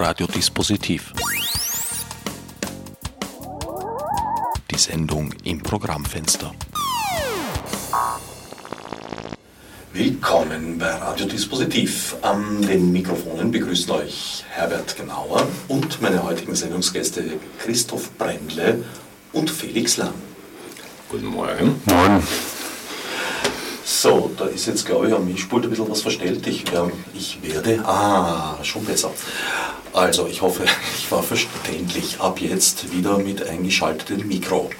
Radiodispositiv. Die Sendung im Programmfenster. Willkommen bei Radiodispositiv. An den Mikrofonen begrüßen euch Herbert Genauer und meine heutigen Sendungsgäste Christoph Brendle und Felix Lang. Guten Morgen. Morgen. So, da ist jetzt, glaube ich, am Mischpult ein bisschen was verstellt. Ich, ähm, ich werde. Ah, schon besser. Also, ich hoffe, ich war verständlich. Ab jetzt wieder mit eingeschaltetem Mikro.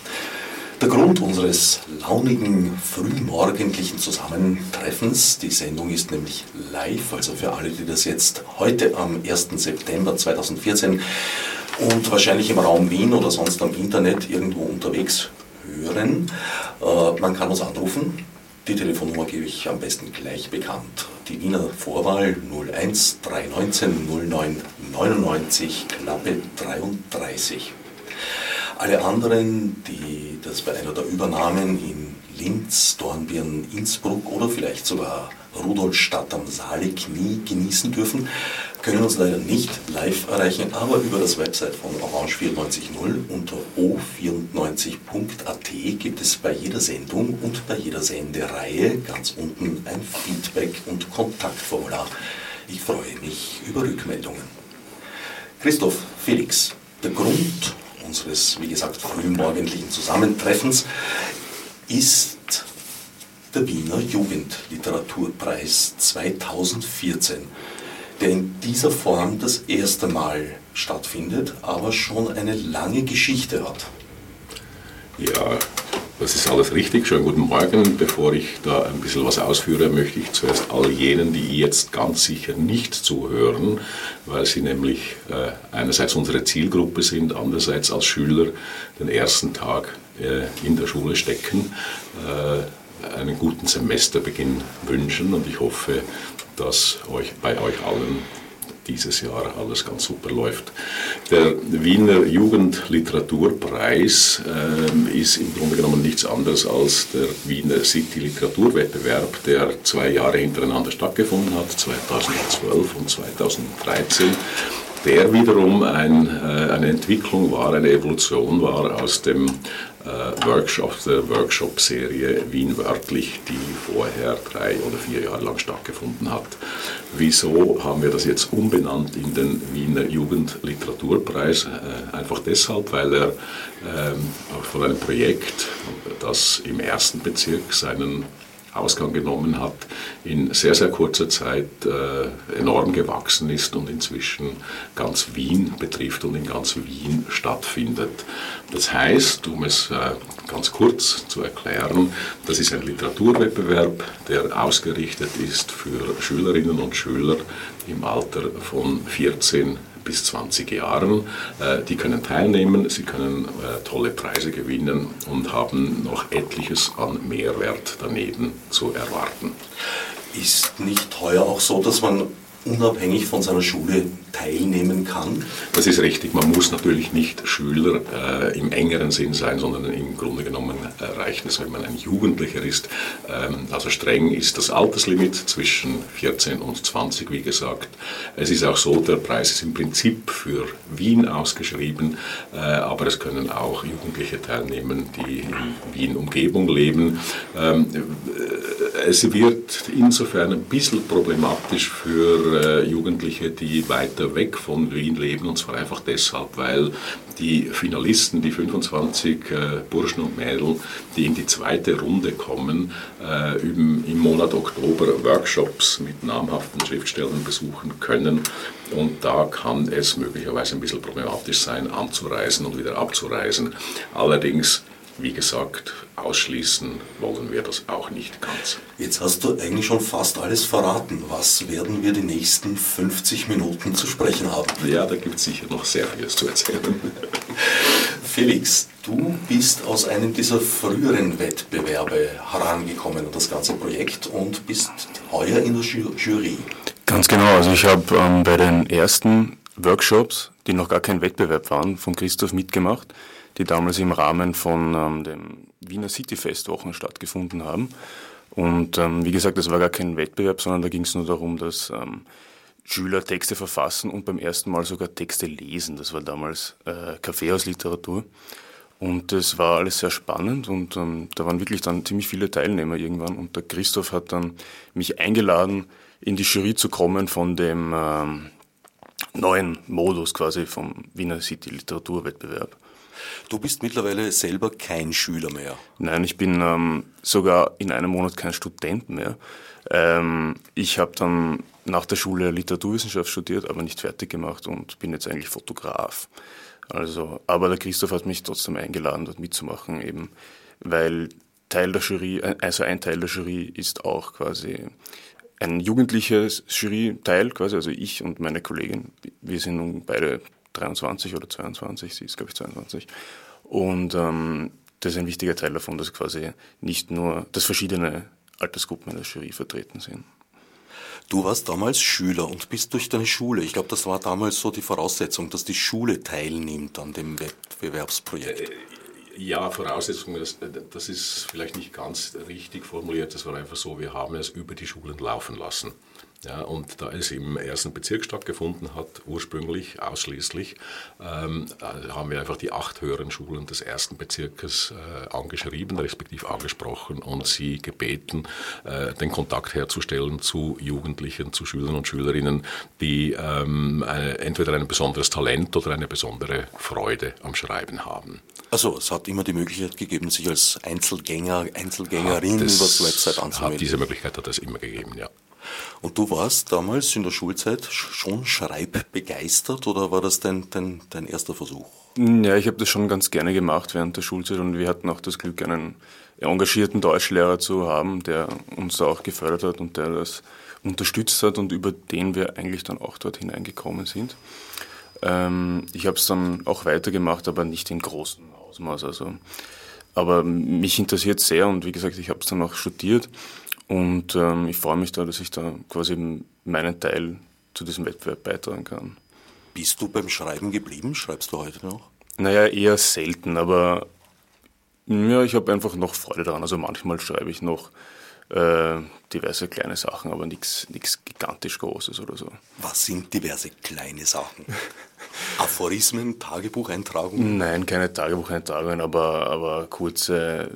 Der Grund unseres launigen, frühmorgendlichen Zusammentreffens, die Sendung ist nämlich live, also für alle, die das jetzt heute am 1. September 2014 und wahrscheinlich im Raum Wien oder sonst am Internet irgendwo unterwegs hören. Äh, man kann uns anrufen. Die Telefonnummer gebe ich am besten gleich bekannt. Die Wiener Vorwahl 01 319 09 99 Klappe 33. Alle anderen, die das bei einer der Übernahmen in Linz, Dornbirn, Innsbruck oder vielleicht sogar Rudolstadt am Saalik nie genießen dürfen, können uns leider nicht live erreichen, aber über das Website von Orange 94.0 unter o94.at gibt es bei jeder Sendung und bei jeder Sendereihe ganz unten ein Feedback- und Kontaktformular. Ich freue mich über Rückmeldungen. Christoph, Felix, der Grund unseres, wie gesagt, frühmorgendlichen Zusammentreffens ist der Wiener Jugendliteraturpreis 2014 der in dieser Form das erste Mal stattfindet, aber schon eine lange Geschichte hat. Ja, das ist alles richtig. Schönen guten Morgen. Bevor ich da ein bisschen was ausführe, möchte ich zuerst all jenen, die jetzt ganz sicher nicht zuhören, weil sie nämlich äh, einerseits unsere Zielgruppe sind, andererseits als Schüler den ersten Tag äh, in der Schule stecken, äh, einen guten Semesterbeginn wünschen und ich hoffe, dass euch, bei euch allen dieses Jahr alles ganz super läuft. Der Wiener Jugendliteraturpreis äh, ist im Grunde genommen nichts anderes als der Wiener City Literaturwettbewerb, der zwei Jahre hintereinander stattgefunden hat, 2012 und 2013 der wiederum ein, äh, eine Entwicklung war, eine Evolution war aus dem Workshop, der Workshop-Serie Wien wörtlich, die vorher drei oder vier Jahre lang stattgefunden hat. Wieso haben wir das jetzt umbenannt in den Wiener Jugendliteraturpreis? Äh, einfach deshalb, weil er ähm, von einem Projekt, das im ersten Bezirk seinen Ausgang genommen hat, in sehr, sehr kurzer Zeit äh, enorm gewachsen ist und inzwischen ganz Wien betrifft und in ganz Wien stattfindet. Das heißt, um es äh, ganz kurz zu erklären, das ist ein Literaturwettbewerb, der ausgerichtet ist für Schülerinnen und Schüler im Alter von 14 bis 20 Jahren. Äh, die können teilnehmen, sie können äh, tolle Preise gewinnen und haben noch etliches an Mehrwert daneben zu erwarten. Ist nicht heuer auch so, dass man unabhängig von seiner Schule teilnehmen kann? Das ist richtig. Man muss natürlich nicht Schüler äh, im engeren Sinn sein, sondern im Grunde genommen äh, reicht es, wenn man ein Jugendlicher ist. Ähm, also streng ist das Alterslimit zwischen 14 und 20, wie gesagt. Es ist auch so, der Preis ist im Prinzip für Wien ausgeschrieben, äh, aber es können auch Jugendliche teilnehmen, die in Wien-Umgebung leben. Ähm, äh, es wird insofern ein bisschen problematisch für äh, Jugendliche, die weiter weg von Wien leben, und zwar einfach deshalb, weil die Finalisten, die 25 äh, Burschen und Mädel, die in die zweite Runde kommen, äh, im, im Monat Oktober Workshops mit namhaften Schriftstellern besuchen können. Und da kann es möglicherweise ein bisschen problematisch sein, anzureisen und wieder abzureisen. Allerdings wie gesagt, ausschließen wollen wir das auch nicht ganz. Jetzt hast du eigentlich schon fast alles verraten. Was werden wir die nächsten 50 Minuten zu sprechen haben? Ja, da gibt es sicher noch sehr vieles zu erzählen. Felix, du bist aus einem dieser früheren Wettbewerbe herangekommen an das ganze Projekt und bist heuer in der Jury. Ganz genau, also ich habe ähm, bei den ersten Workshops, die noch gar kein Wettbewerb waren, von Christoph mitgemacht die damals im Rahmen von ähm, dem Wiener City Festwochen stattgefunden haben. Und ähm, wie gesagt, das war gar kein Wettbewerb, sondern da ging es nur darum, dass ähm, Schüler Texte verfassen und beim ersten Mal sogar Texte lesen. Das war damals äh, Kaffeehausliteratur. Und das war alles sehr spannend und ähm, da waren wirklich dann ziemlich viele Teilnehmer irgendwann. Und der Christoph hat dann mich eingeladen, in die Jury zu kommen von dem ähm, neuen Modus quasi vom Wiener City Literaturwettbewerb. Du bist mittlerweile selber kein Schüler mehr. Nein, ich bin ähm, sogar in einem Monat kein Student mehr. Ähm, ich habe dann nach der Schule Literaturwissenschaft studiert, aber nicht fertig gemacht und bin jetzt eigentlich Fotograf. Also, aber der Christoph hat mich trotzdem eingeladen, dort mitzumachen, eben, weil Teil der Jury, äh, also ein Teil der Jury ist auch quasi ein jugendliches Jury-Teil, quasi, also ich und meine Kollegin. Wir sind nun beide 23 oder 22, sie ist, glaube ich, 22. Und ähm, das ist ein wichtiger Teil davon, dass quasi nicht nur, dass verschiedene Altersgruppen in der Jury vertreten sind. Du warst damals Schüler und bist durch deine Schule. Ich glaube, das war damals so die Voraussetzung, dass die Schule teilnimmt an dem Wettbewerbsprojekt. Äh, ja, Voraussetzung, das, das ist vielleicht nicht ganz richtig formuliert. Das war einfach so, wir haben es über die Schulen laufen lassen. Ja, und da es im ersten Bezirk stattgefunden hat, ursprünglich ausschließlich, ähm, äh, haben wir einfach die acht höheren Schulen des ersten Bezirkes äh, angeschrieben, respektive angesprochen und sie gebeten, äh, den Kontakt herzustellen zu Jugendlichen, zu Schülern und Schülerinnen, die ähm, äh, entweder ein besonderes Talent oder eine besondere Freude am Schreiben haben. Also es hat immer die Möglichkeit gegeben, sich als Einzelgänger, Einzelgängerin über so Website anzumelden. Diese Möglichkeit hat es immer gegeben, ja. Und du warst damals in der Schulzeit schon schreibbegeistert oder war das dein, dein, dein erster Versuch? Ja, ich habe das schon ganz gerne gemacht während der Schulzeit und wir hatten auch das Glück, einen engagierten Deutschlehrer zu haben, der uns da auch gefördert hat und der das unterstützt hat und über den wir eigentlich dann auch dort hineingekommen sind. Ähm, ich habe es dann auch weitergemacht, aber nicht in großem Ausmaß. Also. Aber mich interessiert sehr und wie gesagt, ich habe es dann auch studiert und ähm, ich freue mich da, dass ich da quasi meinen Teil zu diesem Wettbewerb beitragen kann. Bist du beim Schreiben geblieben? Schreibst du heute noch? Naja, eher selten, aber ja, ich habe einfach noch Freude daran. Also manchmal schreibe ich noch äh, diverse kleine Sachen, aber nichts gigantisch Großes oder so. Was sind diverse kleine Sachen? Aphorismen, Tagebucheintragungen? Nein, keine Tagebucheintragungen, aber, aber kurze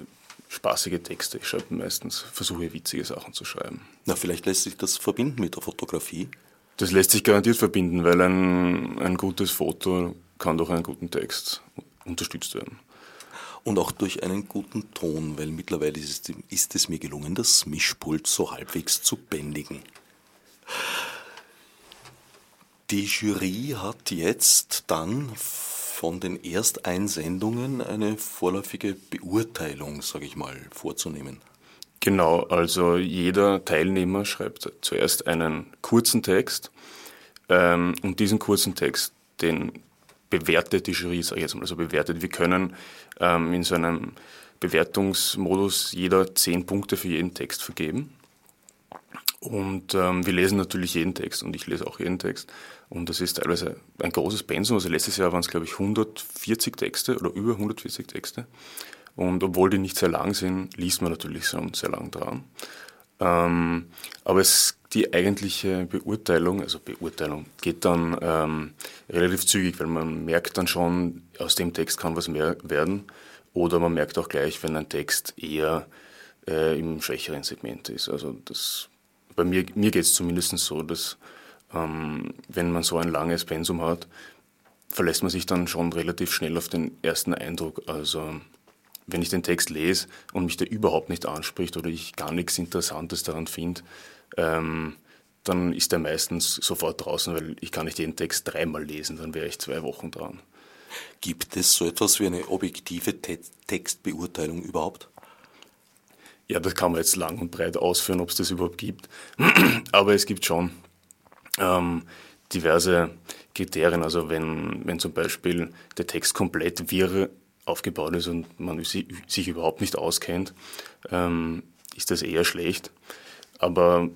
spaßige Texte. Ich schreibe meistens, versuche witzige Sachen zu schreiben. Na, vielleicht lässt sich das verbinden mit der Fotografie? Das lässt sich garantiert verbinden, weil ein, ein gutes Foto kann durch einen guten Text unterstützt werden. Und auch durch einen guten Ton, weil mittlerweile ist es, ist es mir gelungen, das Mischpult so halbwegs zu bändigen. Die Jury hat jetzt dann von den Ersteinsendungen eine vorläufige Beurteilung, sage ich mal, vorzunehmen. Genau, also jeder Teilnehmer schreibt zuerst einen kurzen Text ähm, und diesen kurzen Text, den bewertet die Jury, sage ich jetzt mal, also bewertet. Wir können ähm, in so einem Bewertungsmodus jeder zehn Punkte für jeden Text vergeben. Und ähm, wir lesen natürlich jeden Text und ich lese auch jeden Text. Und das ist teilweise ein großes Pensum. Also letztes Jahr waren es, glaube ich, 140 Texte oder über 140 Texte. Und obwohl die nicht sehr lang sind, liest man natürlich schon sehr lang dran. Ähm, aber es, die eigentliche Beurteilung, also Beurteilung, geht dann ähm, relativ zügig, weil man merkt dann schon, aus dem Text kann was mehr werden. Oder man merkt auch gleich, wenn ein Text eher äh, im schwächeren Segment ist. Also das bei mir, mir geht es zumindest so, dass ähm, wenn man so ein langes Pensum hat, verlässt man sich dann schon relativ schnell auf den ersten Eindruck. Also wenn ich den Text lese und mich der überhaupt nicht anspricht oder ich gar nichts Interessantes daran finde, ähm, dann ist der meistens sofort draußen, weil ich kann nicht jeden Text dreimal lesen, dann wäre ich zwei Wochen dran. Gibt es so etwas wie eine objektive Te Textbeurteilung überhaupt? Ja, das kann man jetzt lang und breit ausführen, ob es das überhaupt gibt. Aber es gibt schon ähm, diverse Kriterien. Also wenn, wenn zum Beispiel der Text komplett wirr aufgebaut ist und man sich überhaupt nicht auskennt, ähm, ist das eher schlecht. Aber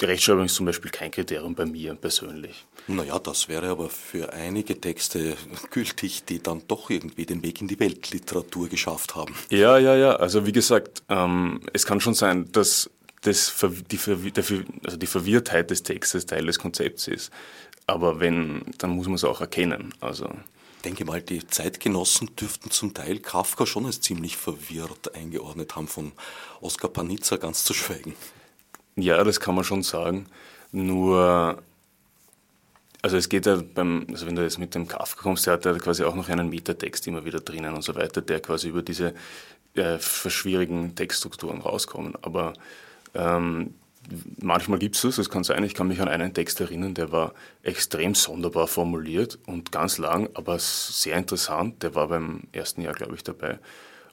die Rechtschreibung ist zum Beispiel kein Kriterium bei mir persönlich. Naja, das wäre aber für einige Texte gültig, die dann doch irgendwie den Weg in die Weltliteratur geschafft haben. Ja, ja, ja. Also wie gesagt, ähm, es kann schon sein, dass das, die, also die Verwirrtheit des Textes Teil des Konzepts ist. Aber wenn, dann muss man es auch erkennen. Also ich denke mal, die Zeitgenossen dürften zum Teil Kafka schon als ziemlich verwirrt eingeordnet haben, von Oskar Panizza ganz zu schweigen. Ja, das kann man schon sagen. Nur, also es geht ja beim, also wenn du jetzt mit dem Kafka kommst, der hat ja quasi auch noch einen Metatext immer wieder drinnen und so weiter, der quasi über diese äh, schwierigen Textstrukturen rauskommen. Aber ähm, manchmal gibt es das, das kann sein. Ich kann mich an einen Text erinnern, der war extrem sonderbar formuliert und ganz lang, aber sehr interessant. Der war beim ersten Jahr, glaube ich, dabei.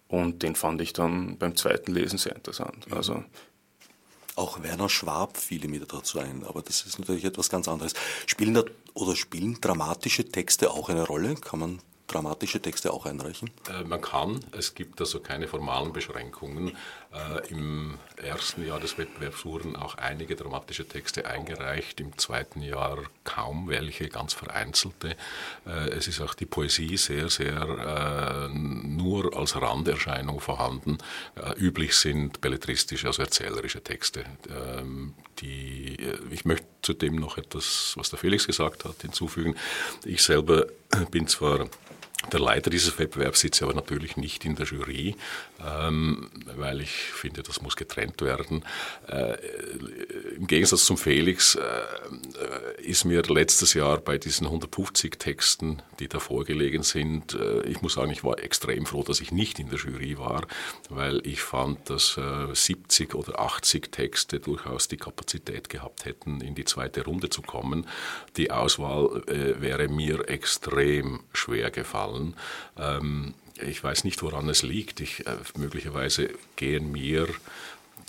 Und den fand ich dann beim zweiten Lesen sehr interessant. Also auch Werner Schwab fiel mir dazu ein, aber das ist natürlich etwas ganz anderes. Spielen da, oder spielen dramatische Texte auch eine Rolle? Kann man dramatische Texte auch einreichen? Äh, man kann, es gibt also keine formalen Beschränkungen. Äh, Im ersten Jahr des Wettbewerbs wurden auch einige dramatische Texte eingereicht, im zweiten Jahr kaum welche, ganz vereinzelte. Äh, es ist auch die Poesie sehr, sehr nur als Randerscheinung vorhanden. Üblich sind belletristische, also erzählerische Texte. Ähm, die, ich möchte zudem noch etwas, was der Felix gesagt hat, hinzufügen. Ich selber bin zwar der Leiter dieses Wettbewerbs sitzt aber natürlich nicht in der Jury, ähm, weil ich finde, das muss getrennt werden. Äh, Im Gegensatz zum Felix äh, ist mir letztes Jahr bei diesen 150 Texten, die da vorgelegen sind, äh, ich muss sagen, ich war extrem froh, dass ich nicht in der Jury war, weil ich fand, dass 70 oder 80 Texte durchaus die Kapazität gehabt hätten, in die zweite Runde zu kommen. Die Auswahl wäre mir extrem schwer gefallen gefallen. Ähm, ich weiß nicht, woran es liegt. Ich, äh, möglicherweise gehen mir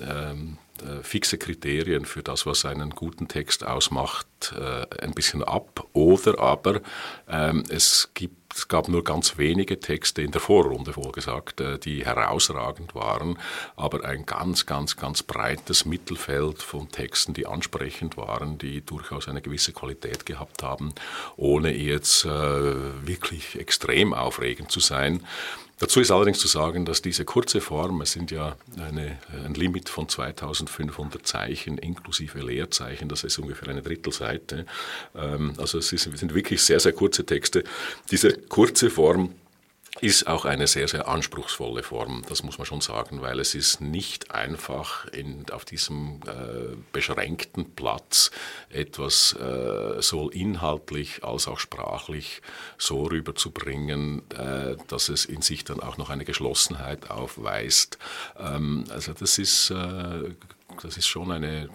ähm, äh, fixe Kriterien für das, was einen guten Text ausmacht, äh, ein bisschen ab. Oder aber ähm, es gibt es gab nur ganz wenige Texte in der Vorrunde, wohlgesagt, äh, die herausragend waren, aber ein ganz, ganz, ganz breites Mittelfeld von Texten, die ansprechend waren, die durchaus eine gewisse Qualität gehabt haben, ohne jetzt äh, wirklich extrem aufregend zu sein. Dazu ist allerdings zu sagen, dass diese kurze Form, es sind ja eine, ein Limit von 2500 Zeichen inklusive Leerzeichen, das ist ungefähr eine Drittelseite. Ähm, also es sind wirklich sehr, sehr kurze Texte. Diese kurze Form ist auch eine sehr, sehr anspruchsvolle Form, das muss man schon sagen, weil es ist nicht einfach in, auf diesem äh, beschränkten Platz etwas äh, sowohl inhaltlich als auch sprachlich so rüberzubringen, äh, dass es in sich dann auch noch eine Geschlossenheit aufweist. Ähm, also das ist, äh, das ist schon eine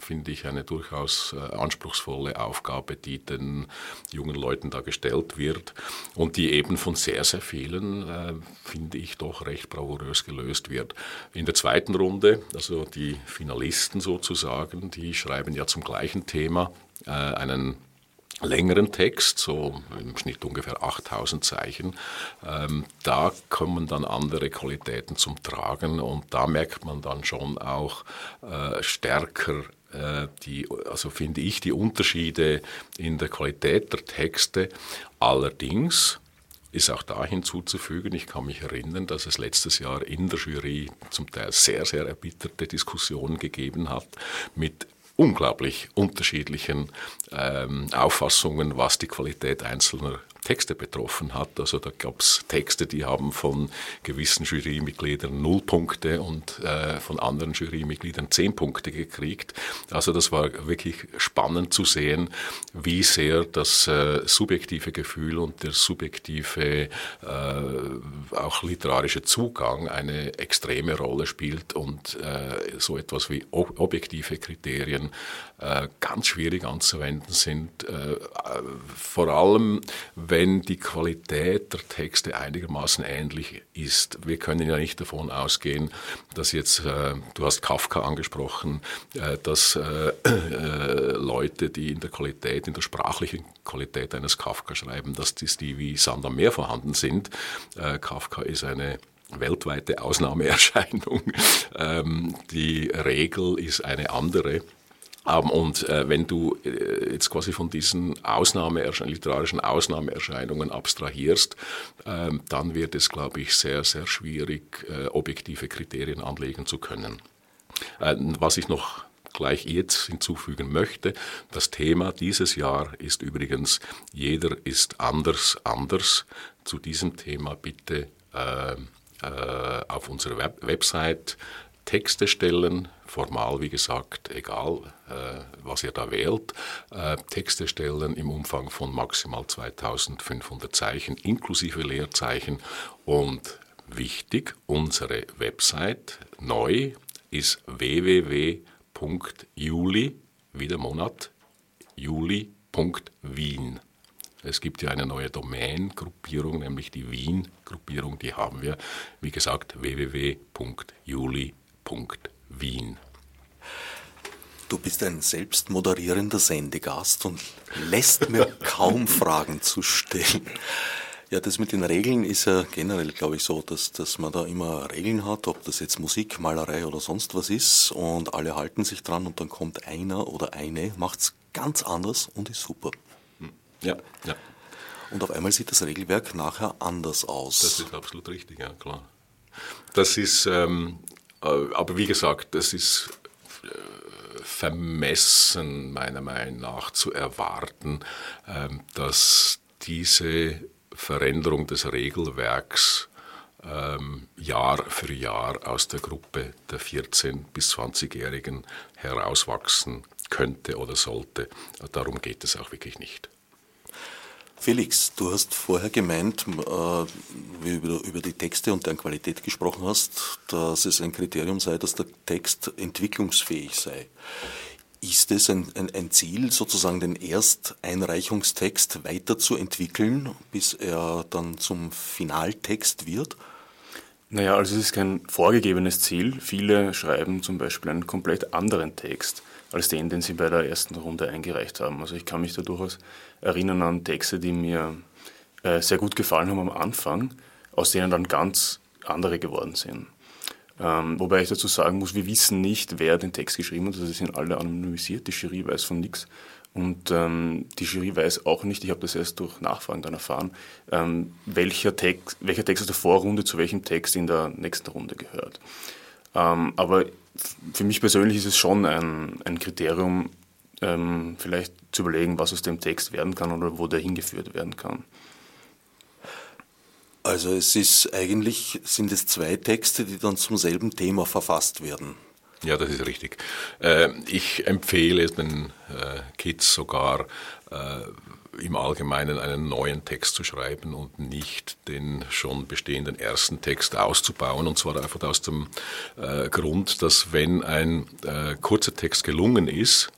finde ich, eine durchaus äh, anspruchsvolle Aufgabe, die den jungen Leuten da gestellt wird und die eben von sehr, sehr vielen, äh, finde ich, doch recht bravourös gelöst wird. In der zweiten Runde, also die Finalisten sozusagen, die schreiben ja zum gleichen Thema äh, einen längeren Text, so im Schnitt ungefähr 8000 Zeichen. Ähm, da kommen dann andere Qualitäten zum Tragen und da merkt man dann schon auch äh, stärker die, also finde ich, die Unterschiede in der Qualität der Texte. Allerdings ist auch da hinzuzufügen, ich kann mich erinnern, dass es letztes Jahr in der Jury zum Teil sehr, sehr erbitterte Diskussionen gegeben hat mit unglaublich unterschiedlichen ähm, Auffassungen, was die Qualität einzelner Texte betroffen hat. Also da gab es Texte, die haben von gewissen Jurymitgliedern null Punkte und äh, von anderen Jurymitgliedern zehn Punkte gekriegt. Also das war wirklich spannend zu sehen, wie sehr das äh, subjektive Gefühl und der subjektive äh, auch literarische Zugang eine extreme Rolle spielt und äh, so etwas wie objektive Kriterien äh, ganz schwierig anzuwenden sind. Äh, vor allem, wenn die Qualität der Texte einigermaßen ähnlich ist. Wir können ja nicht davon ausgehen, dass jetzt, äh, du hast Kafka angesprochen, dass Leute, die in der Qualität, in der sprachlichen Qualität eines Kafka schreiben, dass die wie Sand am Meer vorhanden sind. Kafka ist eine weltweite Ausnahmeerscheinung. Ähm, die Regel ist eine andere. Ähm, und äh, wenn du äh, jetzt quasi von diesen Ausnahme, literarischen Ausnahmeerscheinungen abstrahierst, ähm, dann wird es, glaube ich, sehr, sehr schwierig, äh, objektive Kriterien anlegen zu können. Was ich noch gleich jetzt hinzufügen möchte. Das Thema dieses Jahr ist übrigens Jeder ist anders, anders. Zu diesem Thema bitte auf unserer Web Website Texte stellen, formal wie gesagt, egal äh, was ihr da wählt, äh, Texte stellen im Umfang von maximal 2500 Zeichen inklusive Leerzeichen und wichtig, unsere Website neu ist www juli, wieder Monat, juli.wien. Es gibt ja eine neue Domain-Gruppierung, nämlich die Wien-Gruppierung, die haben wir, wie gesagt, www.juli.wien. Du bist ein selbstmoderierender Sendegast und lässt mir kaum Fragen zu stellen. Ja, das mit den Regeln ist ja generell, glaube ich, so, dass, dass man da immer Regeln hat, ob das jetzt Musik, Malerei oder sonst was ist und alle halten sich dran und dann kommt einer oder eine, macht es ganz anders und ist super. Hm. Ja, ja. Und auf einmal sieht das Regelwerk nachher anders aus. Das ist absolut richtig, ja, klar. Das ist, ähm, äh, aber wie gesagt, das ist äh, vermessen, meiner Meinung nach, zu erwarten, ähm, dass diese Veränderung des Regelwerks ähm, Jahr für Jahr aus der Gruppe der 14- bis 20-Jährigen herauswachsen könnte oder sollte. Darum geht es auch wirklich nicht. Felix, du hast vorher gemeint, äh, wie du über die Texte und deren Qualität gesprochen hast, dass es ein Kriterium sei, dass der Text entwicklungsfähig sei. Ist es ein, ein, ein, Ziel, sozusagen den Ersteinreichungstext weiterzuentwickeln, bis er dann zum Finaltext wird? Naja, also es ist kein vorgegebenes Ziel. Viele schreiben zum Beispiel einen komplett anderen Text als den, den sie bei der ersten Runde eingereicht haben. Also ich kann mich da durchaus erinnern an Texte, die mir äh, sehr gut gefallen haben am Anfang, aus denen dann ganz andere geworden sind. Ähm, wobei ich dazu sagen muss, wir wissen nicht, wer den Text geschrieben hat. Also sie sind alle anonymisiert, die Jury weiß von nichts. Und ähm, die Jury weiß auch nicht, ich habe das erst durch Nachfragen dann erfahren, ähm, welcher, Text, welcher Text aus der Vorrunde zu welchem Text in der nächsten Runde gehört. Ähm, aber für mich persönlich ist es schon ein, ein Kriterium, ähm, vielleicht zu überlegen, was aus dem Text werden kann oder wo der hingeführt werden kann. Also es ist eigentlich, sind es zwei Texte, die dann zum selben Thema verfasst werden. Ja, das ist richtig. Äh, ich empfehle den äh, Kids sogar, äh, im Allgemeinen einen neuen Text zu schreiben und nicht den schon bestehenden ersten Text auszubauen. Und zwar einfach aus dem Grund, dass wenn ein kurzer Text gelungen ist,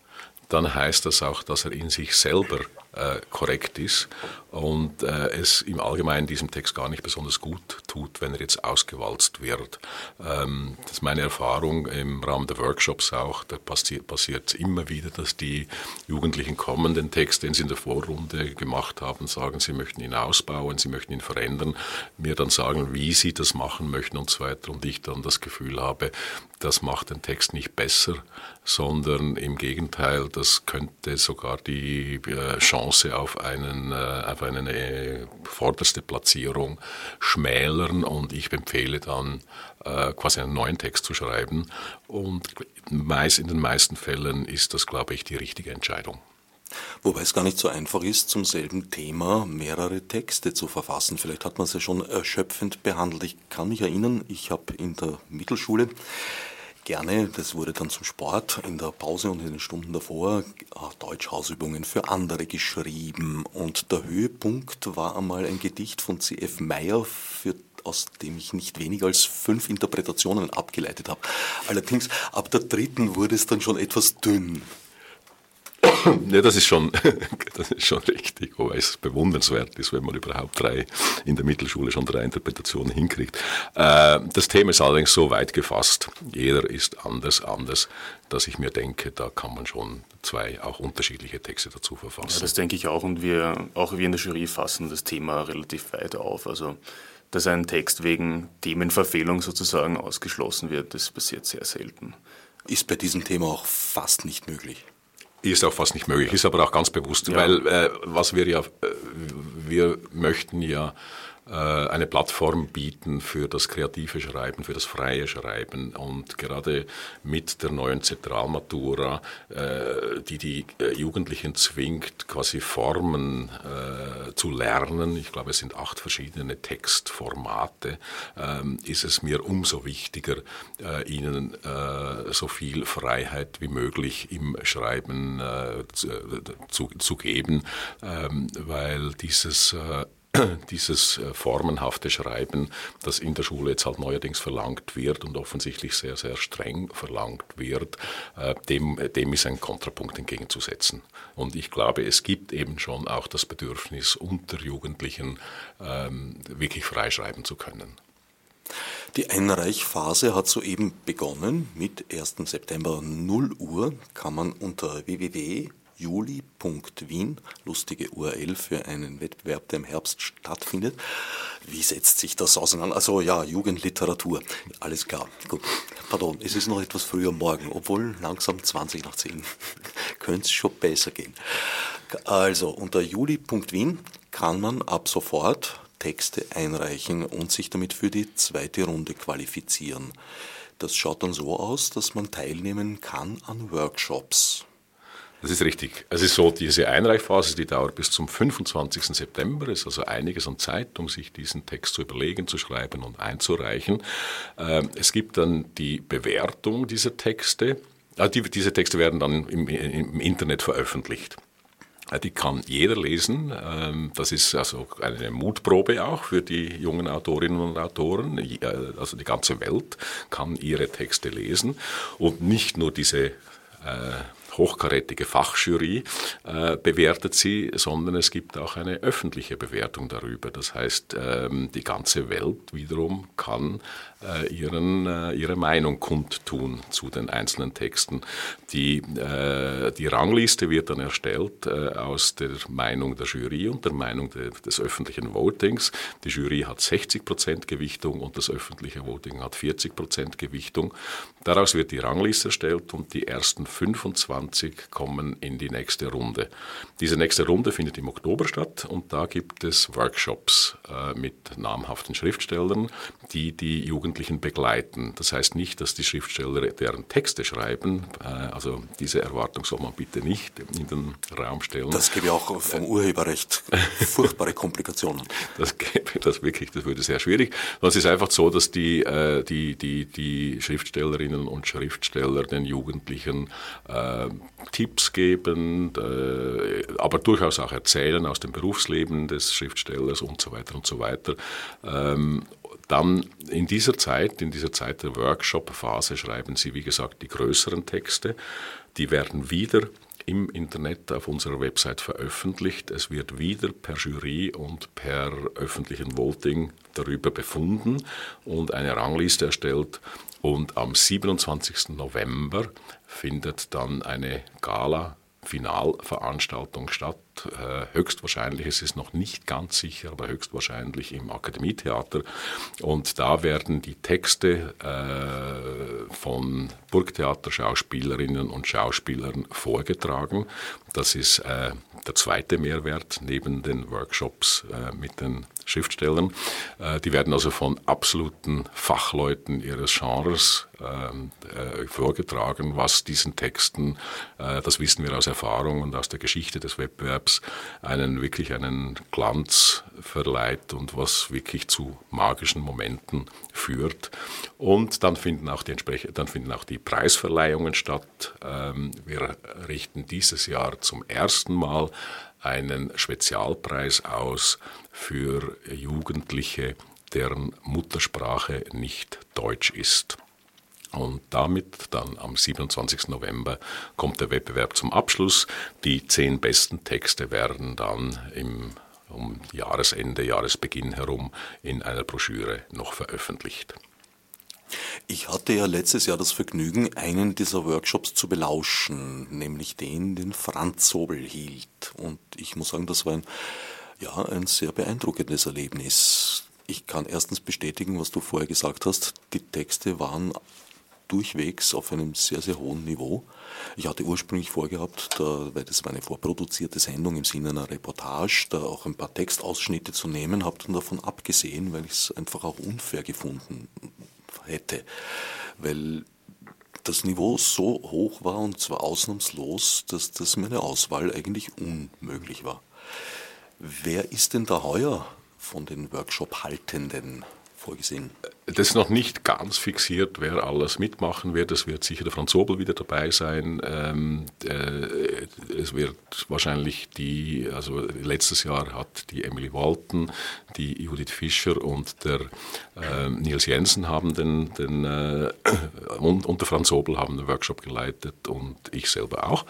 dann heißt das auch, dass er in sich selber äh, korrekt ist und äh, es im Allgemeinen diesem Text gar nicht besonders gut tut, wenn er jetzt ausgewalzt wird. Ähm, das ist meine Erfahrung im Rahmen der Workshops auch. Da passiert, passiert immer wieder, dass die Jugendlichen kommen, den Text, den sie in der Vorrunde gemacht haben, sagen, sie möchten ihn ausbauen, sie möchten ihn verändern, mir dann sagen, wie sie das machen möchten und so weiter. Und ich dann das Gefühl habe, das macht den Text nicht besser, sondern im Gegenteil, das könnte sogar die äh, Chance auf, einen, äh, auf eine äh, vorderste Platzierung schmälern und ich empfehle dann quasi einen neuen Text zu schreiben und in den meisten Fällen ist das, glaube ich, die richtige Entscheidung. Wobei es gar nicht so einfach ist, zum selben Thema mehrere Texte zu verfassen. Vielleicht hat man es ja schon erschöpfend behandelt. Ich kann mich erinnern, ich habe in der Mittelschule gerne, das wurde dann zum Sport in der Pause und in den Stunden davor, Deutschhausübungen für andere geschrieben. Und der Höhepunkt war einmal ein Gedicht von C.F. Meyer, für, aus dem ich nicht weniger als fünf Interpretationen abgeleitet habe. Allerdings ab der dritten wurde es dann schon etwas dünn. Ja, das ist schon, das ist schon richtig, wobei es bewundernswert ist, wenn man überhaupt drei in der Mittelschule schon drei Interpretationen hinkriegt. Äh, das Thema ist allerdings so weit gefasst. Jeder ist anders, anders, dass ich mir denke, da kann man schon zwei auch unterschiedliche Texte dazu verfassen. Ja, das denke ich auch und wir, auch wir in der Jury fassen das Thema relativ weit auf. Also, dass ein Text wegen Themenverfehlung sozusagen ausgeschlossen wird, das passiert sehr selten. Ist bei diesem Thema auch fast nicht möglich. Ist auch fast nicht möglich, ist aber auch ganz bewusst, ja. weil äh, was wir ja, äh, wir möchten ja eine Plattform bieten für das kreative Schreiben, für das freie Schreiben. Und gerade mit der neuen Zentralmatura, äh, die die äh, Jugendlichen zwingt, quasi Formen zu lernen, ich glaube es sind acht verschiedene Textformate, ähm, ist es mir umso wichtiger, ihnen so viel Freiheit wie möglich im Schreiben zu, zu, geben, ähm, weil dieses dieses äh, formenhafte Schreiben, das in der Schule jetzt halt neuerdings verlangt wird und offensichtlich sehr, sehr streng verlangt wird, äh, dem, dem ist ein Kontrapunkt entgegenzusetzen. Und ich glaube, es gibt eben schon auch das Bedürfnis, unter Jugendlichen ähm, wirklich freischreiben zu können. Die Einreichphase hat soeben begonnen. Mit 1. September 0 Uhr kann man unter www juli.wien, lustige URL für einen Wettbewerb, der im Herbst stattfindet. Wie setzt sich das auseinander? Also ja, Jugendliteratur, alles klar. Gut. Pardon, es ist noch etwas früher morgen, obwohl langsam 20 nach 10. Könnte es schon besser gehen. Also unter juli.wien kann man ab sofort Texte einreichen und sich damit für die zweite Runde qualifizieren. Das schaut dann so aus, dass man teilnehmen kann an Workshops. Das ist richtig. Es ist so, diese Einreichphase, die dauert bis zum 25. September, ist also einiges an Zeit, um sich diesen Text zu überlegen, zu schreiben und einzureichen. Ähm, es gibt dann die Bewertung dieser Texte. Ah, diese Texte werden dann im, im Internet veröffentlicht. Äh, die kann jeder lesen. Ähm, das ist also eine Mutprobe auch für die jungen Autorinnen und Autoren. Äh, also die ganze Welt kann ihre Texte lesen und nicht nur diese äh, hochkarätige Fachjury äh, bewertet sie, sondern es gibt auch eine öffentliche Bewertung darüber. Das heißt, ähm, die ganze Welt wiederum kann äh, ihren, äh, ihre Meinung kundtun zu den einzelnen Texten. Die, äh, die Rangliste wird dann erstellt äh, aus der Meinung der Jury und der Meinung de, des öffentlichen Votings. Die Jury hat 60 Prozent Gewichtung und das öffentliche Voting hat 40 Prozent Gewichtung. Daraus wird die Rangliste erstellt und die ersten 25 2020 kommen in die nächste Runde. Diese nächste Runde findet im Oktober statt und da gibt es Workshops äh, mit namhaften Schriftstellern, die die Jugendlichen begleiten. Das heißt nicht, dass die Schriftsteller deren Texte schreiben. Äh, also diese Erwartung soll man bitte nicht in den Raum stellen. Das gäbe auch vom Urheberrecht furchtbare Komplikationen. Das gäbe das wirklich, das würde sehr schwierig. Es ist einfach so, dass die, äh, die, die, die Schriftstellerinnen und Schriftsteller den Jugendlichen äh, Tipps geben, äh, aber durchaus auch erzählen aus dem Berufsleben des Schriftstellers und so weiter und so weiter. Ähm, dann in dieser Zeit, in dieser Zeit der Workshop-Phase schreiben Sie, wie gesagt, die größeren Texte. Die werden wieder im Internet auf unserer Website veröffentlicht. Es wird wieder per Jury und per öffentlichen Voting darüber befunden und eine Rangliste erstellt. Und am 27. November findet dann eine Gala Finalveranstaltung statt. Äh, höchstwahrscheinlich, es ist noch nicht ganz sicher, aber höchstwahrscheinlich im Akademietheater. Und da werden die Texte äh, von Burgtheater-Schauspielerinnen und Schauspielern vorgetragen. Das ist äh, der zweite Mehrwert neben den Workshops äh, mit den Schriftstellern. Äh, die werden also von absoluten Fachleuten ihres Genres ähm, äh, vorgetragen, was diesen Texten, äh, das wissen wir aus Erfahrung und aus der Geschichte des Wettbewerbs, einen wirklich einen Glanz verleiht und was wirklich zu magischen Momenten führt. Und dann finden auch die, dann finden auch die Preisverleihungen statt. Ähm, wir richten dieses Jahr zum ersten Mal einen Spezialpreis aus für Jugendliche, deren Muttersprache nicht Deutsch ist. Und damit dann am 27. November kommt der Wettbewerb zum Abschluss. Die zehn besten Texte werden dann im um Jahresende, Jahresbeginn herum in einer Broschüre noch veröffentlicht. Ich hatte ja letztes Jahr das Vergnügen, einen dieser Workshops zu belauschen, nämlich den, den Franz Sobel hielt. Und ich muss sagen, das war ein, ja, ein sehr beeindruckendes Erlebnis. Ich kann erstens bestätigen, was du vorher gesagt hast. Die Texte waren durchwegs auf einem sehr, sehr hohen Niveau. Ich hatte ursprünglich vorgehabt, da, weil das war eine vorproduzierte Sendung im Sinne einer Reportage, da auch ein paar Textausschnitte zu nehmen, habe dann davon abgesehen, weil ich es einfach auch unfair gefunden hätte. Weil das Niveau so hoch war und zwar ausnahmslos, dass das meine Auswahl eigentlich unmöglich war. Wer ist denn da heuer von den Workshop-Haltenden vorgesehen? Das noch nicht ganz fixiert, wer alles mitmachen wird. Es wird sicher der Franz Sobel wieder dabei sein. Ähm, äh, es wird wahrscheinlich die, also letztes Jahr hat die Emily Walton, die Judith Fischer und der äh, Nils Jensen haben den, den äh, und, und der Franz Sobel haben den Workshop geleitet und ich selber auch.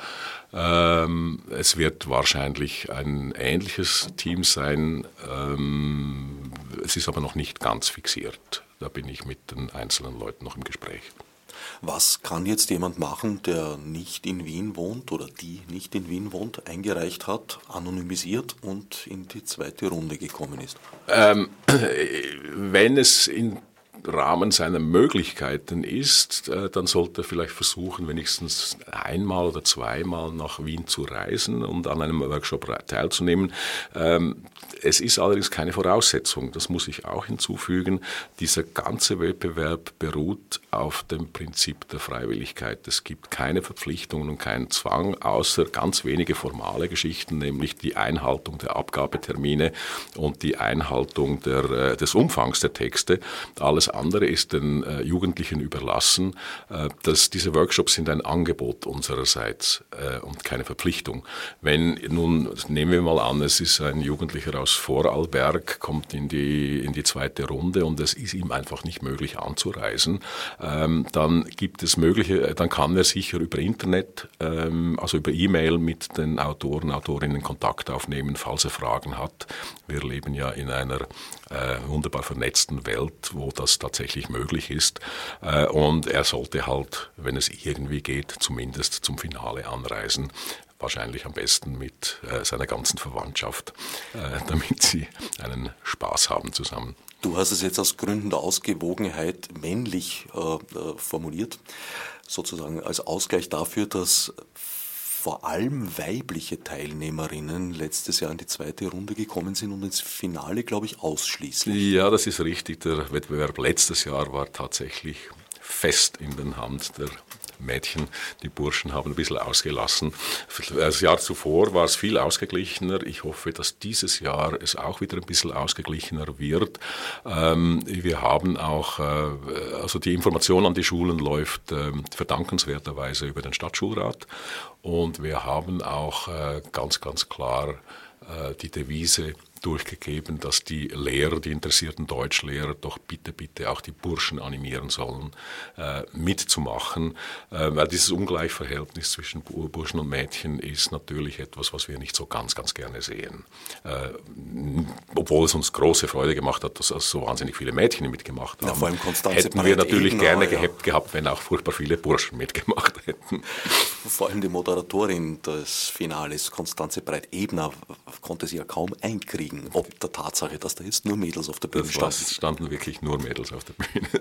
Ähm, es wird wahrscheinlich ein ähnliches Team sein. Ähm, es ist aber noch nicht ganz fixiert. Da bin ich mit den einzelnen Leuten noch im Gespräch. Was kann jetzt jemand machen, der nicht in Wien wohnt oder die nicht in Wien wohnt, eingereicht hat, anonymisiert und in die zweite Runde gekommen ist? Ähm, wenn es in Rahmen seiner Möglichkeiten ist, äh, dann sollte er vielleicht versuchen, wenigstens einmal oder zweimal nach Wien zu reisen und an einem Workshop teilzunehmen. Ähm, es ist allerdings keine Voraussetzung, das muss ich auch hinzufügen. Dieser ganze Wettbewerb beruht auf dem Prinzip der Freiwilligkeit. Es gibt keine Verpflichtungen und keinen Zwang, außer ganz wenige formale Geschichten, nämlich die Einhaltung der Abgabetermine und die Einhaltung der, äh, des Umfangs der Texte. Alles andere ist den äh, Jugendlichen überlassen. Äh, dass diese Workshops sind ein Angebot unsererseits äh, und keine Verpflichtung. Wenn nun, nehmen wir mal an, es ist ein Jugendlicher aus Vorarlberg, kommt in die, in die zweite Runde und es ist ihm einfach nicht möglich anzureisen, ähm, dann gibt es mögliche, dann kann er sicher über Internet, ähm, also über E-Mail mit den Autoren, Autorinnen Kontakt aufnehmen, falls er Fragen hat. Wir leben ja in einer äh, wunderbar vernetzten Welt, wo das tatsächlich möglich ist. Äh, und er sollte halt, wenn es irgendwie geht, zumindest zum Finale anreisen. Wahrscheinlich am besten mit äh, seiner ganzen Verwandtschaft, äh, damit sie einen Spaß haben zusammen. Du hast es jetzt aus Gründen der Ausgewogenheit männlich äh, äh, formuliert, sozusagen als Ausgleich dafür, dass vor allem weibliche Teilnehmerinnen letztes Jahr in die zweite Runde gekommen sind und ins Finale, glaube ich, ausschließlich. Ja, das ist richtig. Der Wettbewerb letztes Jahr war tatsächlich fest in den Hand der Mädchen. Die Burschen haben ein bisschen ausgelassen. Das Jahr zuvor war es viel ausgeglichener. Ich hoffe, dass dieses Jahr es auch wieder ein bisschen ausgeglichener wird. Ähm, wir haben auch, äh, also die Information an die Schulen läuft äh, verdankenswerterweise über den Stadtschulrat. Und wir haben auch äh, ganz, ganz klar äh, die Devise, durchgegeben, dass die Lehrer, die interessierten Deutschlehrer doch bitte, bitte auch die Burschen animieren sollen, äh, mitzumachen, äh, weil dieses Ungleichverhältnis zwischen Burschen und Mädchen ist natürlich etwas, was wir nicht so ganz, ganz gerne sehen. Äh, obwohl es uns große Freude gemacht hat, dass so wahnsinnig viele Mädchen mitgemacht haben. Ja, vor allem Konstanze hätten wir natürlich Ebner, gerne ja. gehabt, wenn auch furchtbar viele Burschen mitgemacht hätten. Vor allem die Moderatorin des Finales, Konstanze Breit-Ebner, konnte sie ja kaum einkriegen kriegen, ob der Tatsache, dass da jetzt nur Mädels auf der Bühne standen. Es standen wirklich nur Mädels auf der Bühne.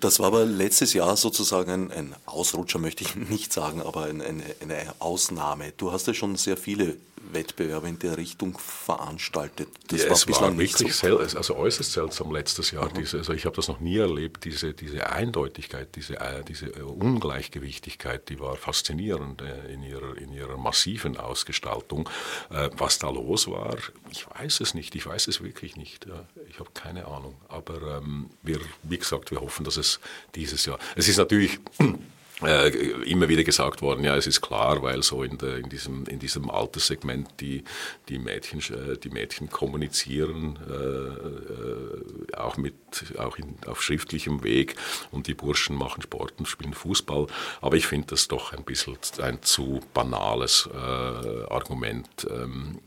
Das war aber letztes Jahr sozusagen ein, ein Ausrutscher, möchte ich nicht sagen, aber ein, eine, eine Ausnahme. Du hast ja schon sehr viele Wettbewerbe in der Richtung veranstaltet. Das ja, war es war wirklich so. also äußerst seltsam letztes Jahr. Mhm. Diese, also ich habe das noch nie erlebt, diese, diese Eindeutigkeit, diese, äh, diese Ungleichgewichtigkeit, die war faszinierend äh, in ihrer, in ihrer massiven Ausgestaltung. Äh, was da los war, ich weiß es nicht, ich weiß es wirklich nicht. Ich habe keine Ahnung. Aber ähm, wir, wie gesagt, wir hoffen, dass es dieses Jahr, es ist natürlich äh, immer wieder gesagt worden, ja, es ist klar, weil so in, der, in, diesem, in diesem Alterssegment die, die, Mädchen, äh, die Mädchen kommunizieren, äh, äh, auch, mit, auch in, auf schriftlichem Weg und die Burschen machen Sport und spielen Fußball. Aber ich finde das doch ein bisschen ein zu banales äh, Argument. Ähm,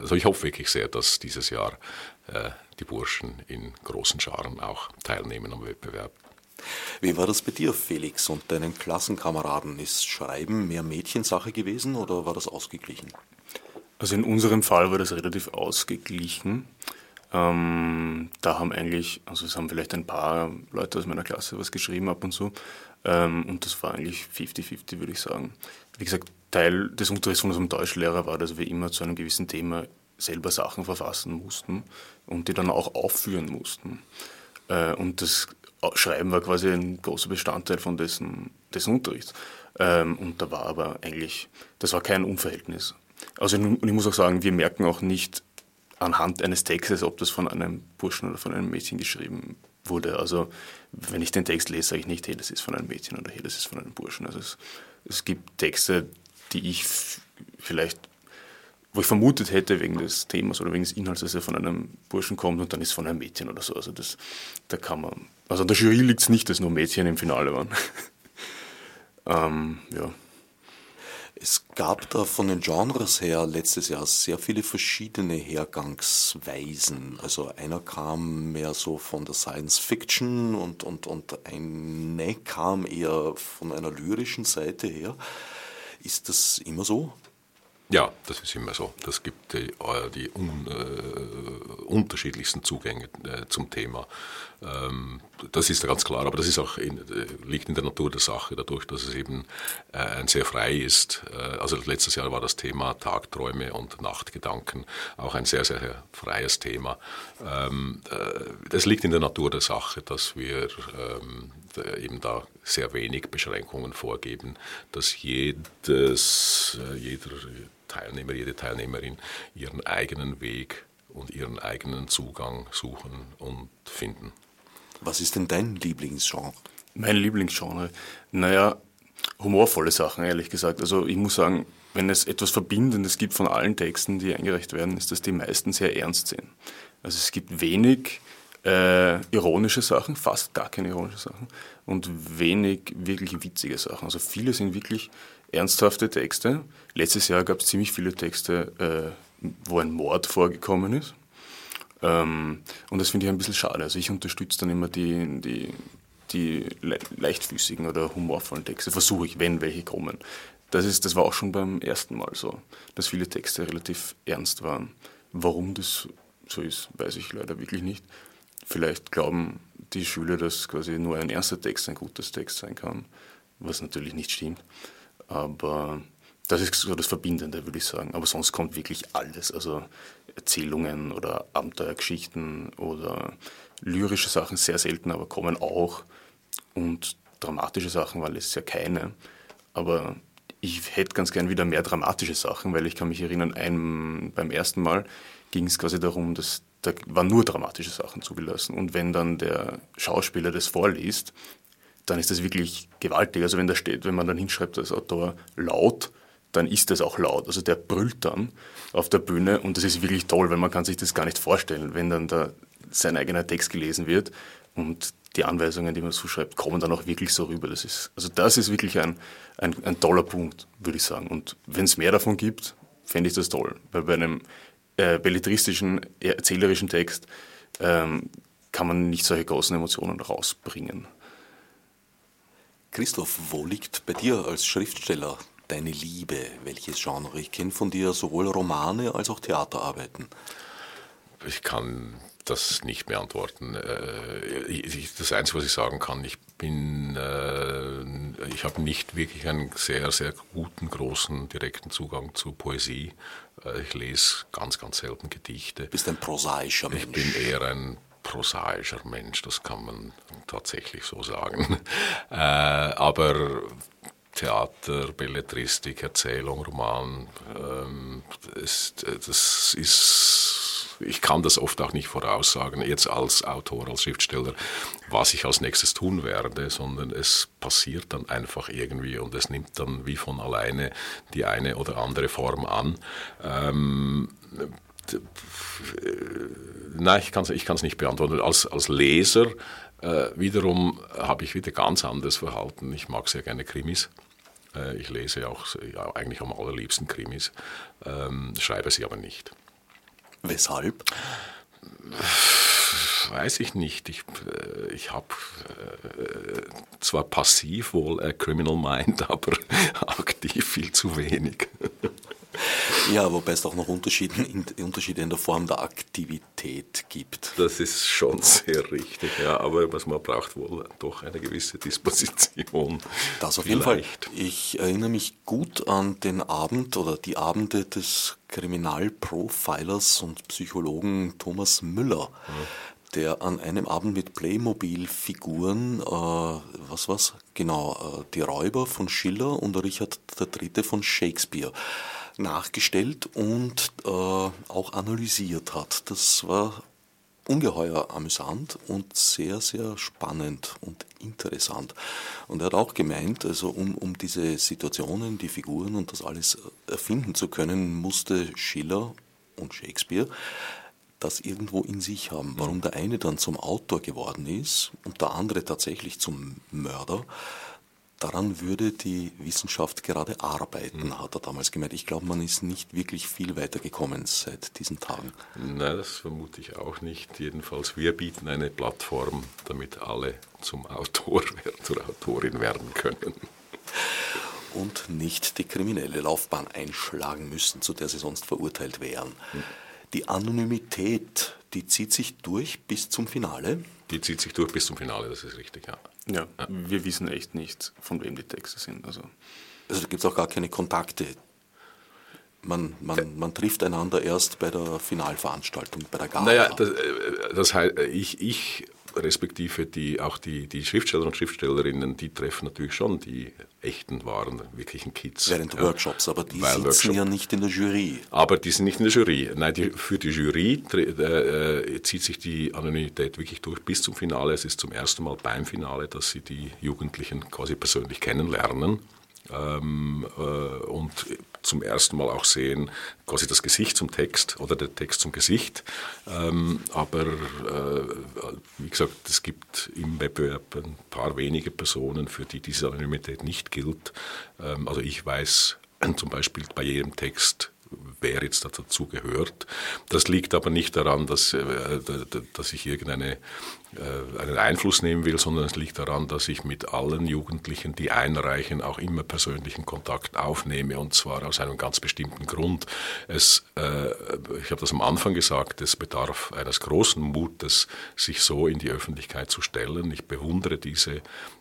also ich hoffe wirklich sehr, dass dieses Jahr die Burschen in großen Scharen auch teilnehmen am Wettbewerb. Wie war das bei dir, Felix, und deinen Klassenkameraden? Ist Schreiben mehr Mädchensache gewesen oder war das ausgeglichen? Also in unserem Fall war das relativ ausgeglichen. Ähm, da haben eigentlich, also es haben vielleicht ein paar Leute aus meiner Klasse was geschrieben ab und zu. Ähm, und das war eigentlich 50-50, würde ich sagen. Wie gesagt, Teil des Unterrichts von unserem Deutschlehrer war, dass wir immer zu einem gewissen Thema selber Sachen verfassen mussten und die dann auch aufführen mussten. Äh, und das Schreiben war quasi ein großer Bestandteil von dessen, dessen Unterrichts. Ähm, und da war aber eigentlich, das war kein Unverhältnis. Also, und ich muss auch sagen, wir merken auch nicht anhand eines Textes, ob das von einem Burschen oder von einem Mädchen geschrieben wurde. Also, wenn ich den Text lese, sage ich nicht, hey, das ist von einem Mädchen oder hey, das ist von einem Burschen. Also, es, es gibt Texte, die ich vielleicht wo ich vermutet hätte wegen des Themas oder wegen des Inhalts, dass er von einem Burschen kommt und dann ist es von einem Mädchen oder so. Also das, da kann man, also an der Jury liegt es nicht, dass nur Mädchen im Finale waren. ähm, ja. Es gab da von den Genres her letztes Jahr sehr viele verschiedene Hergangsweisen. Also einer kam mehr so von der Science Fiction und, und, und eine kam eher von einer lyrischen Seite her. Ist das immer so? Ja, das ist immer so. Das gibt die, äh, die un, äh, unterschiedlichsten Zugänge äh, zum Thema. Ähm, das ist ganz klar, aber das ist auch in, äh, liegt in der Natur der Sache, dadurch, dass es eben äh, ein sehr frei ist. Äh, also letztes Jahr war das Thema Tagträume und Nachtgedanken auch ein sehr, sehr freies Thema. Ähm, das liegt in der Natur der Sache, dass wir ähm, eben da sehr wenig Beschränkungen vorgeben, dass jedes, jeder Teilnehmer, jede Teilnehmerin ihren eigenen Weg und ihren eigenen Zugang suchen und finden. Was ist denn dein Lieblingsgenre? Mein Lieblingsgenre? Naja, humorvolle Sachen, ehrlich gesagt. Also ich muss sagen, wenn es etwas Verbindendes gibt von allen Texten, die eingereicht werden, ist, dass die meisten sehr ernst sind. Also es gibt wenig äh, ironische Sachen, fast gar keine ironische Sachen und wenig wirklich witzige Sachen. Also viele sind wirklich ernsthafte Texte. Letztes Jahr gab es ziemlich viele Texte, äh, wo ein Mord vorgekommen ist. Ähm, und das finde ich ein bisschen schade. Also ich unterstütze dann immer die, die, die le leichtfüßigen oder humorvollen Texte, versuche ich, wenn welche kommen. Das, ist, das war auch schon beim ersten Mal so, dass viele Texte relativ ernst waren. Warum das so ist, weiß ich leider wirklich nicht. Vielleicht glauben die Schüler, dass quasi nur ein ernster Text ein gutes Text sein kann, was natürlich nicht stimmt. Aber das ist so das Verbindende, würde ich sagen. Aber sonst kommt wirklich alles. Also Erzählungen oder Abenteuergeschichten oder lyrische Sachen sehr selten, aber kommen auch. Und dramatische Sachen, weil es ja keine. Aber ich hätte ganz gern wieder mehr dramatische Sachen, weil ich kann mich erinnern, ein, beim ersten Mal ging es quasi darum, dass da waren nur dramatische Sachen zugelassen. Und wenn dann der Schauspieler das vorliest, dann ist das wirklich gewaltig. Also wenn da steht, wenn man dann hinschreibt als Autor laut, dann ist das auch laut. Also der brüllt dann auf der Bühne und das ist wirklich toll, weil man kann sich das gar nicht vorstellen, wenn dann da sein eigener Text gelesen wird und die Anweisungen, die man so schreibt, kommen dann auch wirklich so rüber. Das ist, also das ist wirklich ein, ein, ein toller Punkt, würde ich sagen. Und wenn es mehr davon gibt, fände ich das toll. Weil bei einem äh, belletristischen, erzählerischen Text ähm, kann man nicht solche großen Emotionen rausbringen. Christoph, wo liegt bei dir als Schriftsteller deine Liebe? Welches Genre? Ich kenne von dir sowohl Romane als auch Theaterarbeiten. Ich kann das nicht beantworten. Äh, das Einzige, was ich sagen kann, ich bin, äh, ich habe nicht wirklich einen sehr, sehr guten, großen, direkten Zugang zu Poesie. Äh, ich lese ganz, ganz selten Gedichte. Du bist ein prosaischer Mensch. Ich bin eher ein prosaischer Mensch, das kann man tatsächlich so sagen. Äh, aber Theater, Belletristik, Erzählung, Roman, ähm, das, das ist, ich kann das oft auch nicht voraussagen, jetzt als Autor, als Schriftsteller, was ich als nächstes tun werde, sondern es passiert dann einfach irgendwie und es nimmt dann wie von alleine die eine oder andere Form an. Ähm, Nein, ich kann es ich nicht beantworten. Als, als Leser äh, wiederum habe ich wieder ganz anderes Verhalten. Ich mag sehr gerne Krimis. Äh, ich lese auch ja, eigentlich am allerliebsten Krimis, ähm, schreibe sie aber nicht. Weshalb? Weiß ich nicht. Ich, äh, ich habe äh, zwar passiv wohl a Criminal Mind, aber aktiv viel zu wenig. Ja, wobei es auch noch Unterschiede in, Unterschiede in der Form der Aktivität gibt. Das ist schon sehr richtig, ja, aber was man braucht wohl doch eine gewisse Disposition. Das auf Vielleicht. jeden Fall. Ich erinnere mich gut an den Abend oder die Abende des Kriminalprofilers und Psychologen Thomas Müller. Ja der an einem Abend mit Playmobil-Figuren, äh, was war's? Genau, äh, die Räuber von Schiller und Richard III. von Shakespeare nachgestellt und äh, auch analysiert hat. Das war ungeheuer amüsant und sehr, sehr spannend und interessant. Und er hat auch gemeint, also um, um diese Situationen, die Figuren und das alles erfinden zu können, musste Schiller und Shakespeare das irgendwo in sich haben. Warum der eine dann zum Autor geworden ist und der andere tatsächlich zum Mörder, daran würde die Wissenschaft gerade arbeiten, mhm. hat er damals gemeint. Ich glaube, man ist nicht wirklich viel weitergekommen seit diesen Tagen. Nein, das vermute ich auch nicht. Jedenfalls, wir bieten eine Plattform, damit alle zum Autor, zur Autorin werden können. Und nicht die kriminelle Laufbahn einschlagen müssen, zu der sie sonst verurteilt wären. Mhm. Die Anonymität, die zieht sich durch bis zum Finale? Die zieht sich durch bis zum Finale, das ist richtig, ja. Ja, ja. wir wissen echt nicht, von wem die Texte sind. Also, also da gibt es auch gar keine Kontakte. Man, man, man trifft einander erst bei der Finalveranstaltung, bei der Gala. Naja, das, äh, das heißt, ich, ich respektive die, auch die, die Schriftsteller und Schriftstellerinnen, die treffen natürlich schon die echten, wahren, wirklichen Kids. Während ja. Workshops, aber die Weil sitzen Workshop. ja nicht in der Jury. Aber die sind nicht in der Jury. Nein, die, für die Jury äh, zieht sich die Anonymität wirklich durch bis zum Finale. Es ist zum ersten Mal beim Finale, dass sie die Jugendlichen quasi persönlich kennenlernen ähm, äh, und zum ersten Mal auch sehen, quasi das Gesicht zum Text oder der Text zum Gesicht. Ähm, aber äh, wie gesagt, es gibt im Wettbewerb ein paar wenige Personen, für die diese Anonymität nicht gilt. Ähm, also ich weiß zum Beispiel bei jedem Text, wer jetzt dazu gehört. Das liegt aber nicht daran, dass, äh, dass ich irgendeine einen Einfluss nehmen will, sondern es liegt daran, dass ich mit allen Jugendlichen, die einreichen, auch immer persönlichen Kontakt aufnehme und zwar aus einem ganz bestimmten Grund. Es, äh, ich habe das am Anfang gesagt, es bedarf eines großen Mutes, sich so in die Öffentlichkeit zu stellen. Ich bewundere diese,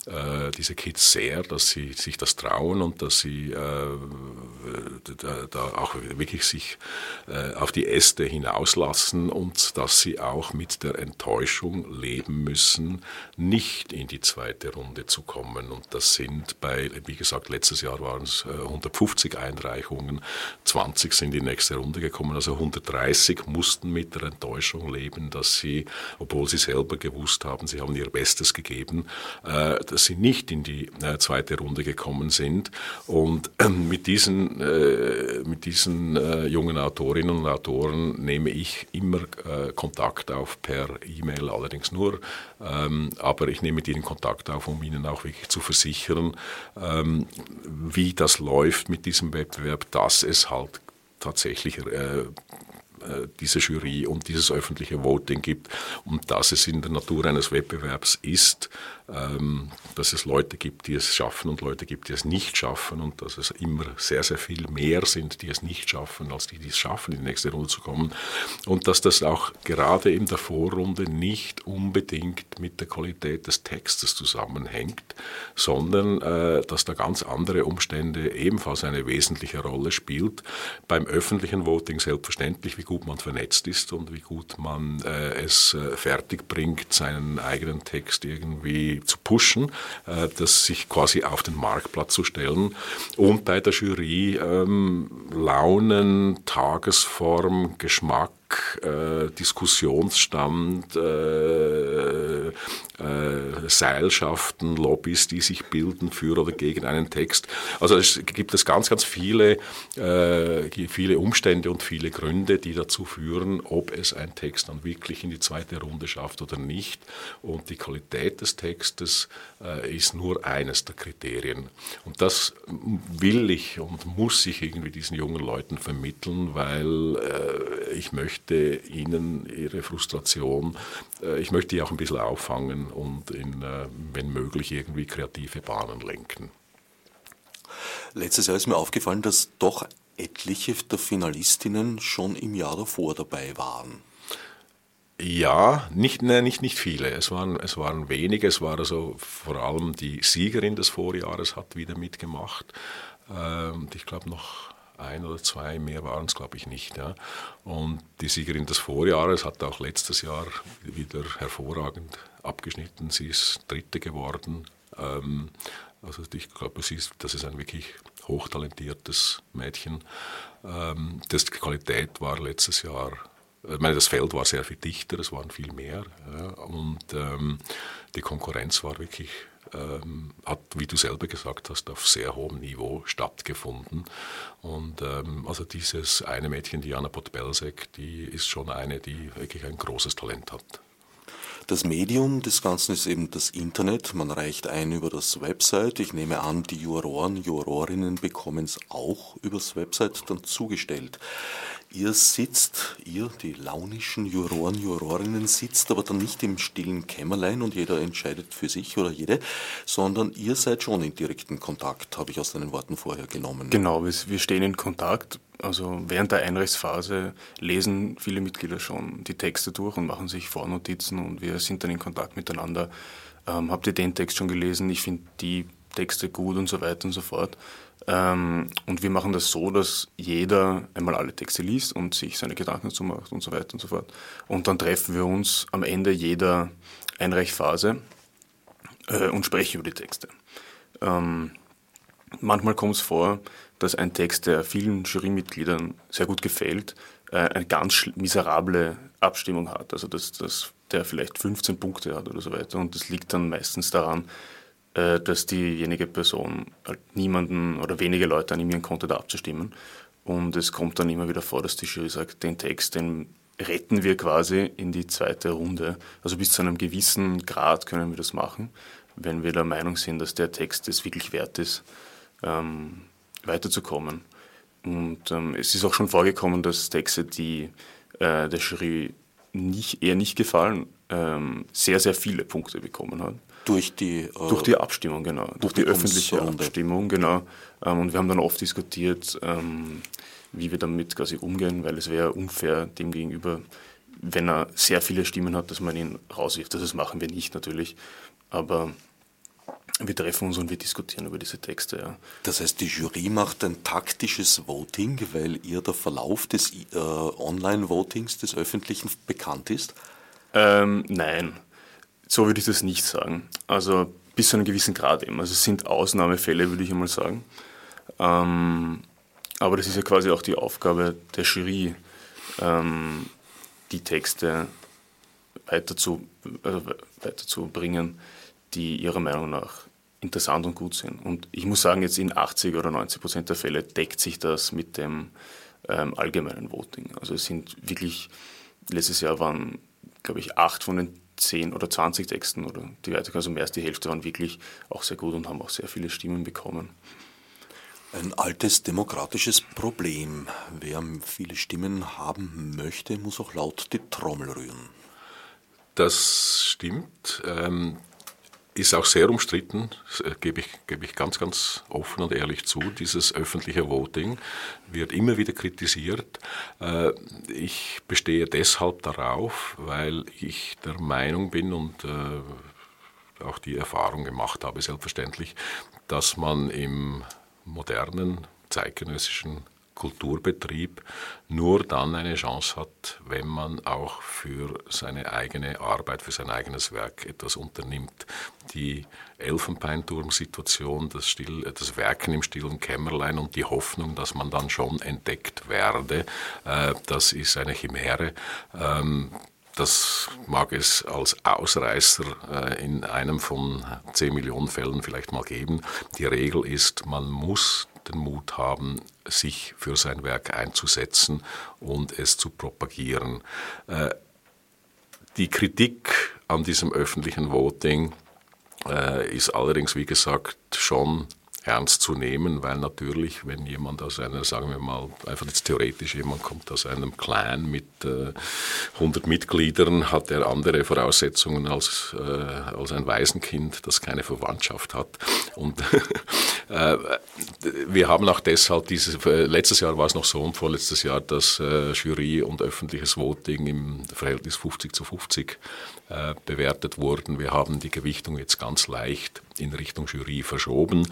äh, diese Kids sehr, dass sie sich das trauen und dass sie äh, da, da, auch wirklich sich äh, auf die Äste hinauslassen und dass sie auch mit der Enttäuschung leben leben müssen, nicht in die zweite Runde zu kommen. Und das sind bei, wie gesagt, letztes Jahr waren es 150 Einreichungen, 20 sind in die nächste Runde gekommen, also 130 mussten mit der Enttäuschung leben, dass sie, obwohl sie selber gewusst haben, sie haben ihr Bestes gegeben, äh, dass sie nicht in die äh, zweite Runde gekommen sind. Und äh, mit diesen, mit diesen jungen Autorinnen und Autoren nehme ich immer Kontakt auf per E-Mail, allerdings nur ähm, aber ich nehme mit ihnen Kontakt auf, um ihnen auch wirklich zu versichern, ähm, wie das läuft mit diesem Wettbewerb, dass es halt tatsächlich äh, äh, diese Jury und dieses öffentliche Voting gibt und dass es in der Natur eines Wettbewerbs ist, dass es Leute gibt, die es schaffen und Leute gibt, die es nicht schaffen und dass es immer sehr, sehr viel mehr sind, die es nicht schaffen, als die, die es schaffen, in die nächste Runde zu kommen. Und dass das auch gerade in der Vorrunde nicht unbedingt mit der Qualität des Textes zusammenhängt, sondern äh, dass da ganz andere Umstände ebenfalls eine wesentliche Rolle spielt. Beim öffentlichen Voting selbstverständlich, wie gut man vernetzt ist und wie gut man äh, es äh, fertig bringt, seinen eigenen Text irgendwie zu pushen, äh, das sich quasi auf den Marktplatz zu stellen. Und bei der Jury ähm, Launen, Tagesform, Geschmack, äh, Diskussionsstand, äh, äh, Seilschaften, Lobbys, die sich bilden für oder gegen einen Text. Also es gibt es ganz, ganz viele, viele Umstände und viele Gründe, die dazu führen, ob es ein Text dann wirklich in die zweite Runde schafft oder nicht. Und die Qualität des Textes ist nur eines der Kriterien. Und das will ich und muss ich irgendwie diesen jungen Leuten vermitteln, weil ich möchte ihnen ihre Frustration, äh, ich möchte die auch ein bisschen auffangen und in, äh, wenn möglich, irgendwie kreative Bahnen lenken. Letztes Jahr ist mir aufgefallen, dass doch etliche der Finalistinnen schon im Jahr davor dabei waren. Ja, nicht, ne, nicht, nicht viele. Es waren, es waren wenige. Es war also vor allem die Siegerin des Vorjahres hat wieder mitgemacht. Ähm, ich glaube noch ein oder zwei, mehr waren es glaube ich nicht. Ja. Und die Siegerin des Vorjahres hat auch letztes Jahr wieder hervorragend abgeschnitten. Sie ist Dritte geworden. Ähm, also ich glaube, das ist ein wirklich hochtalentiertes Mädchen. Ähm, das, die Qualität war letztes Jahr ich meine, das Feld war sehr viel dichter, es waren viel mehr. Ja, und ähm, die Konkurrenz war wirklich, ähm, hat, wie du selber gesagt hast, auf sehr hohem Niveau stattgefunden. Und ähm, also dieses eine Mädchen, Diana Potbelsek, die ist schon eine, die wirklich ein großes Talent hat. Das Medium des Ganzen ist eben das Internet. Man reicht ein über das Website. Ich nehme an, die Juroren, Jurorinnen bekommen es auch übers Website dann zugestellt. Ihr sitzt, ihr, die launischen Juroren, Jurorinnen, sitzt aber dann nicht im stillen Kämmerlein und jeder entscheidet für sich oder jede, sondern ihr seid schon in direkten Kontakt, habe ich aus deinen Worten vorher genommen. Genau, wir stehen in Kontakt. Also während der Einrechtsphase lesen viele Mitglieder schon die Texte durch und machen sich Vornotizen und wir sind dann in Kontakt miteinander. Ähm, habt ihr den Text schon gelesen? Ich finde die Texte gut und so weiter und so fort. Ähm, und wir machen das so, dass jeder einmal alle Texte liest und sich seine Gedanken dazu macht und so weiter und so fort. Und dann treffen wir uns am Ende jeder Einreichphase äh, und sprechen über die Texte. Ähm, manchmal kommt es vor, dass ein Text, der vielen Jurymitgliedern sehr gut gefällt, äh, eine ganz miserable Abstimmung hat. Also dass, dass der vielleicht 15 Punkte hat oder so weiter. Und das liegt dann meistens daran, äh, dass diejenige Person niemanden oder wenige Leute animieren konnte, da abzustimmen. Und es kommt dann immer wieder vor, dass die Jury sagt, den Text, den retten wir quasi in die zweite Runde. Also bis zu einem gewissen Grad können wir das machen, wenn wir der Meinung sind, dass der Text es wirklich wert ist, ähm, weiterzukommen. Und ähm, es ist auch schon vorgekommen, dass Texte, die äh, der Jury nicht, eher nicht gefallen, ähm, sehr, sehr viele Punkte bekommen haben. Durch die, äh, durch die Abstimmung, genau. Durch die öffentliche Abstimmung, genau. Ähm, und wir haben dann oft diskutiert, ähm, wie wir damit quasi umgehen, weil es wäre unfair dem gegenüber, wenn er sehr viele Stimmen hat, dass man ihn rauswirft. Das machen wir nicht natürlich. Aber wir treffen uns und wir diskutieren über diese Texte. Ja. Das heißt, die Jury macht ein taktisches Voting, weil ihr der Verlauf des äh, Online-Votings, des öffentlichen, bekannt ist? Ähm, nein. So würde ich das nicht sagen. Also bis zu einem gewissen Grad eben. Also es sind Ausnahmefälle, würde ich einmal sagen. Ähm, aber das ist ja quasi auch die Aufgabe der Jury, ähm, die Texte weiter zu, also weiterzubringen, die ihrer Meinung nach interessant und gut sind. Und ich muss sagen, jetzt in 80 oder 90 Prozent der Fälle deckt sich das mit dem ähm, allgemeinen Voting. Also es sind wirklich, letztes Jahr waren, glaube ich, acht von den 10 oder 20 Texten oder die weiter, also mehr als die Hälfte waren wirklich auch sehr gut und haben auch sehr viele Stimmen bekommen. Ein altes demokratisches Problem. Wer viele Stimmen haben möchte, muss auch laut die Trommel rühren. Das stimmt. Ist auch sehr umstritten, äh, gebe ich, gebe ich ganz, ganz offen und ehrlich zu. Dieses öffentliche Voting wird immer wieder kritisiert. Äh, ich bestehe deshalb darauf, weil ich der Meinung bin und äh, auch die Erfahrung gemacht habe, selbstverständlich, dass man im modernen zeitgenössischen Kulturbetrieb nur dann eine Chance hat, wenn man auch für seine eigene Arbeit, für sein eigenes Werk etwas unternimmt. Die Elfenbeinturm-Situation, das, Still, das Werken im stillen Kämmerlein und die Hoffnung, dass man dann schon entdeckt werde, äh, das ist eine Chimäre. Ähm, das mag es als Ausreißer äh, in einem von 10 Millionen Fällen vielleicht mal geben. Die Regel ist, man muss den Mut haben, sich für sein Werk einzusetzen und es zu propagieren. Äh, die Kritik an diesem öffentlichen Voting äh, ist allerdings, wie gesagt, schon ernst zu nehmen, weil natürlich, wenn jemand aus einer, sagen wir mal, einfach jetzt theoretisch, jemand kommt aus einem Clan mit äh, 100 Mitgliedern, hat er andere Voraussetzungen als, äh, als ein Waisenkind, das keine Verwandtschaft hat. Und äh, wir haben auch deshalb dieses, äh, letztes Jahr war es noch so und vorletztes Jahr, dass äh, Jury und öffentliches Voting im Verhältnis 50 zu 50 äh, bewertet wurden. Wir haben die Gewichtung jetzt ganz leicht in Richtung Jury verschoben.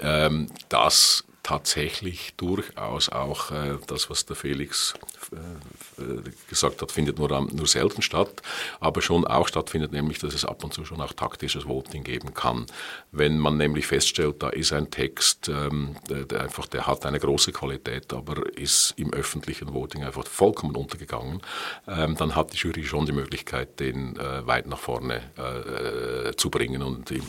Ähm, das tatsächlich durchaus auch äh, das, was der Felix äh, äh, gesagt hat, findet nur, nur selten statt, aber schon auch stattfindet, nämlich, dass es ab und zu schon auch taktisches Voting geben kann. Wenn man nämlich feststellt, da ist ein Text, ähm, der, der, einfach, der hat eine große Qualität, aber ist im öffentlichen Voting einfach vollkommen untergegangen, ähm, dann hat die Jury schon die Möglichkeit, den äh, weit nach vorne äh, zu bringen und in,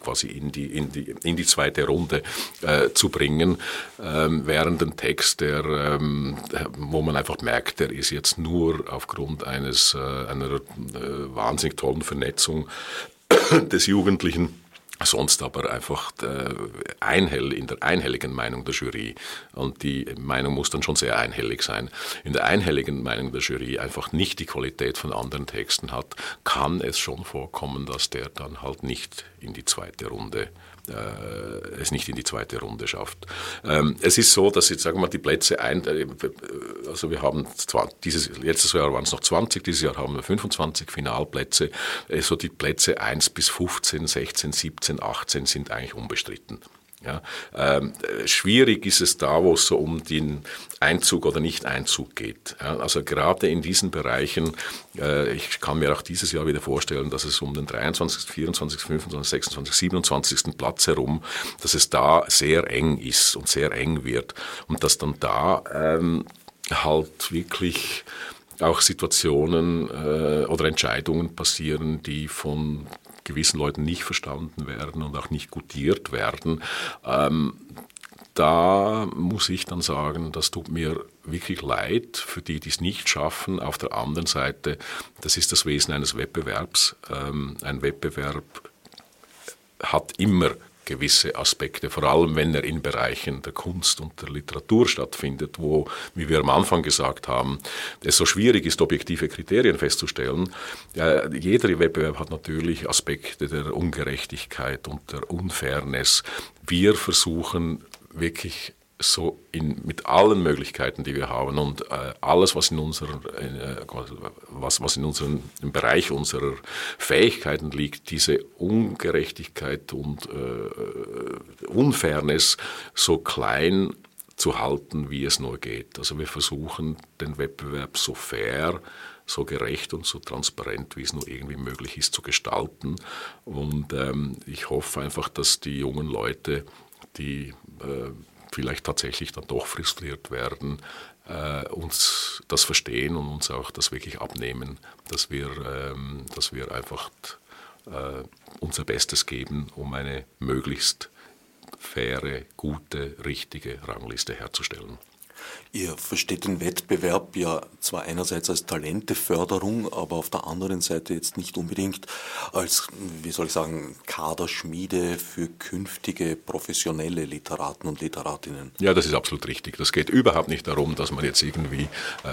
quasi in die, in, die, in die zweite Runde äh, zu bringen ähm, während ein Text, der, ähm, wo man einfach merkt, der ist jetzt nur aufgrund eines, äh, einer äh, wahnsinnig tollen Vernetzung des Jugendlichen sonst aber einfach äh, einhell, in der einhelligen Meinung der Jury, und die Meinung muss dann schon sehr einhellig sein, in der einhelligen Meinung der Jury einfach nicht die Qualität von anderen Texten hat, kann es schon vorkommen, dass der dann halt nicht in die zweite Runde äh, es nicht in die zweite Runde schafft. Ähm, es ist so, dass jetzt sagen wir mal die Plätze ein, äh, also wir haben zwar dieses letztes Jahr waren es noch 20, dieses Jahr haben wir 25 Finalplätze. Also die Plätze 1 bis 15, 16, 17, 18 sind eigentlich unbestritten. Ja, ähm, schwierig ist es da, wo es so um den Einzug oder Nicht-Einzug geht. Ja, also gerade in diesen Bereichen, äh, ich kann mir auch dieses Jahr wieder vorstellen, dass es um den 23., 24., 25., 26., 27. Platz herum, dass es da sehr eng ist und sehr eng wird und dass dann da ähm, halt wirklich auch Situationen äh, oder Entscheidungen passieren, die von gewissen Leuten nicht verstanden werden und auch nicht gutiert werden. Ähm, da muss ich dann sagen, das tut mir wirklich leid für die, die es nicht schaffen. Auf der anderen Seite, das ist das Wesen eines Wettbewerbs. Ähm, ein Wettbewerb hat immer gewisse Aspekte, vor allem wenn er in Bereichen der Kunst und der Literatur stattfindet, wo, wie wir am Anfang gesagt haben, es so schwierig ist, objektive Kriterien festzustellen. Ja, jeder Wettbewerb hat natürlich Aspekte der Ungerechtigkeit und der Unfairness. Wir versuchen wirklich so in, mit allen Möglichkeiten, die wir haben und äh, alles, was in, unserer, äh, was, was in unserem im Bereich unserer Fähigkeiten liegt, diese Ungerechtigkeit und äh, Unfairness so klein zu halten, wie es nur geht. Also wir versuchen den Wettbewerb so fair, so gerecht und so transparent, wie es nur irgendwie möglich ist, zu gestalten. Und ähm, ich hoffe einfach, dass die jungen Leute, die äh, vielleicht tatsächlich dann doch frustriert werden, äh, uns das verstehen und uns auch das wirklich abnehmen, dass wir, ähm, dass wir einfach äh, unser Bestes geben, um eine möglichst faire, gute, richtige Rangliste herzustellen. Ihr versteht den Wettbewerb ja zwar einerseits als Talenteförderung, aber auf der anderen Seite jetzt nicht unbedingt als, wie soll ich sagen, Kaderschmiede für künftige professionelle Literaten und Literatinnen. Ja, das ist absolut richtig. Das geht überhaupt nicht darum, dass man jetzt irgendwie äh,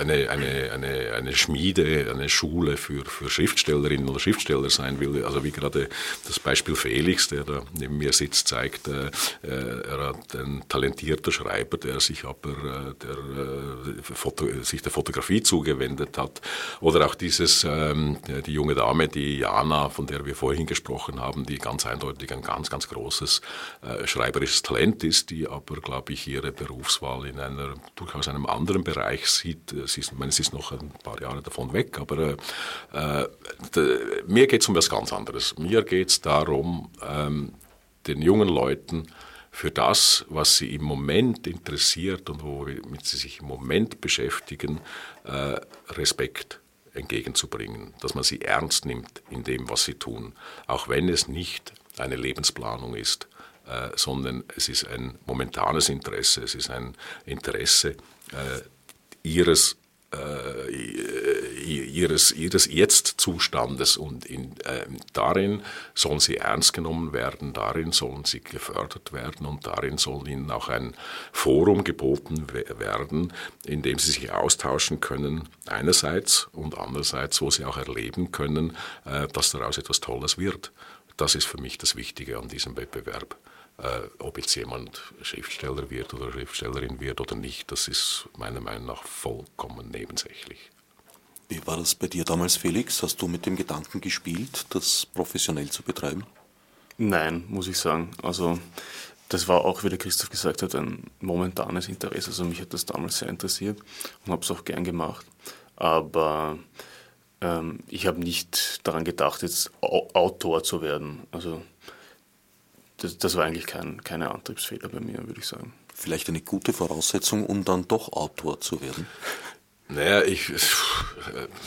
eine, eine, eine, eine Schmiede, eine Schule für, für Schriftstellerinnen oder Schriftsteller sein will. Also wie gerade das Beispiel Felix, der da neben mir sitzt, zeigt, äh, er hat ein talentierter Schreiber, der sich aber äh, der, äh, Foto, sich der Fotografie zugewendet hat. Oder auch dieses, ähm, die junge Dame, die Jana, von der wir vorhin gesprochen haben, die ganz eindeutig ein ganz, ganz großes äh, schreiberisches Talent ist, die aber, glaube ich, ihre Berufswahl in einer durchaus einem anderen Bereich sieht. Sie ist, ich meine, sie ist noch ein paar Jahre davon weg, aber äh, mir geht es um was ganz anderes. Mir geht es darum, ähm, den jungen Leuten für das, was sie im Moment interessiert und womit sie sich im Moment beschäftigen, äh, Respekt entgegenzubringen, dass man sie ernst nimmt in dem, was sie tun, auch wenn es nicht eine Lebensplanung ist, äh, sondern es ist ein momentanes Interesse, es ist ein Interesse äh, ihres ihres, ihres Jetzt-Zustandes und in, äh, darin sollen sie ernst genommen werden, darin sollen sie gefördert werden und darin soll ihnen auch ein Forum geboten werden, in dem sie sich austauschen können, einerseits und andererseits, wo sie auch erleben können, äh, dass daraus etwas Tolles wird. Das ist für mich das Wichtige an diesem Wettbewerb. Äh, ob jetzt jemand Schriftsteller wird oder Schriftstellerin wird oder nicht, das ist meiner Meinung nach vollkommen nebensächlich. Wie war das bei dir damals, Felix? Hast du mit dem Gedanken gespielt, das professionell zu betreiben? Nein, muss ich sagen. Also das war auch, wie der Christoph gesagt hat, ein momentanes Interesse. Also mich hat das damals sehr interessiert und habe es auch gern gemacht. Aber ähm, ich habe nicht daran gedacht, jetzt Autor zu werden. Also das, das war eigentlich kein, keine Antriebsfehler bei mir, würde ich sagen. Vielleicht eine gute Voraussetzung, um dann doch Autor zu werden? Naja, ich.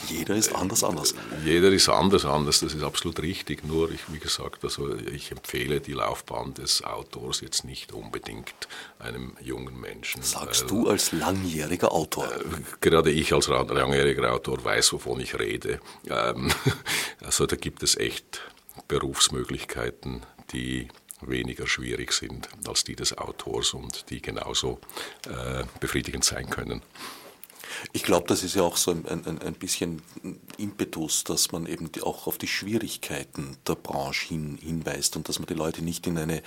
Jeder ist anders, anders. Jeder ist anders, anders, das ist absolut richtig. Nur, ich, wie gesagt, also ich empfehle die Laufbahn des Autors jetzt nicht unbedingt einem jungen Menschen. Sagst du als langjähriger Autor? Äh, gerade ich als langjähriger Autor weiß, wovon ich rede. Ähm, also da gibt es echt Berufsmöglichkeiten, die weniger schwierig sind als die des Autors und die genauso äh, befriedigend sein können. Ich glaube, das ist ja auch so ein, ein, ein bisschen Impetus, dass man eben auch auf die Schwierigkeiten der Branche hin, hinweist und dass man die Leute nicht in eine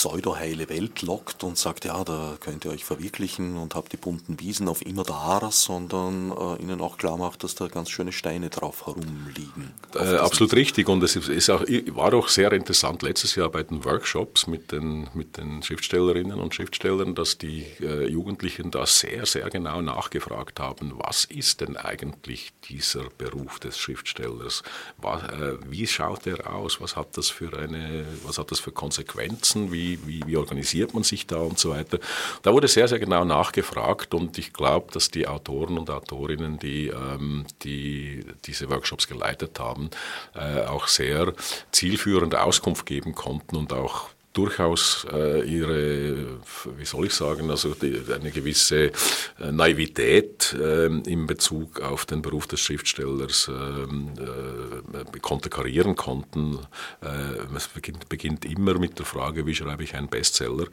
pseudo-heile Welt lockt und sagt, ja, da könnt ihr euch verwirklichen und habt die bunten Wiesen auf immer da, sondern äh, ihnen auch klar macht, dass da ganz schöne Steine drauf herumliegen. Äh, absolut richtig und es ist auch, war auch sehr interessant letztes Jahr bei den Workshops mit den, mit den Schriftstellerinnen und Schriftstellern, dass die äh, Jugendlichen da sehr, sehr genau nachgefragt haben, was ist denn eigentlich dieser Beruf des Schriftstellers? Was, äh, wie schaut er aus? Was hat das für eine, was hat das für Konsequenzen? Wie wie, wie, organisiert man sich da und so weiter. Da wurde sehr, sehr genau nachgefragt und ich glaube, dass die Autoren und Autorinnen, die, ähm, die diese Workshops geleitet haben, äh, auch sehr zielführend Auskunft geben konnten und auch durchaus äh, ihre, wie soll ich sagen, also die, eine gewisse äh, Naivität äh, in Bezug auf den Beruf des Schriftstellers ähm, äh, konterkarieren konnten. Äh, es beginnt, beginnt, immer mit der Frage, wie schreibe ich einen Bestseller.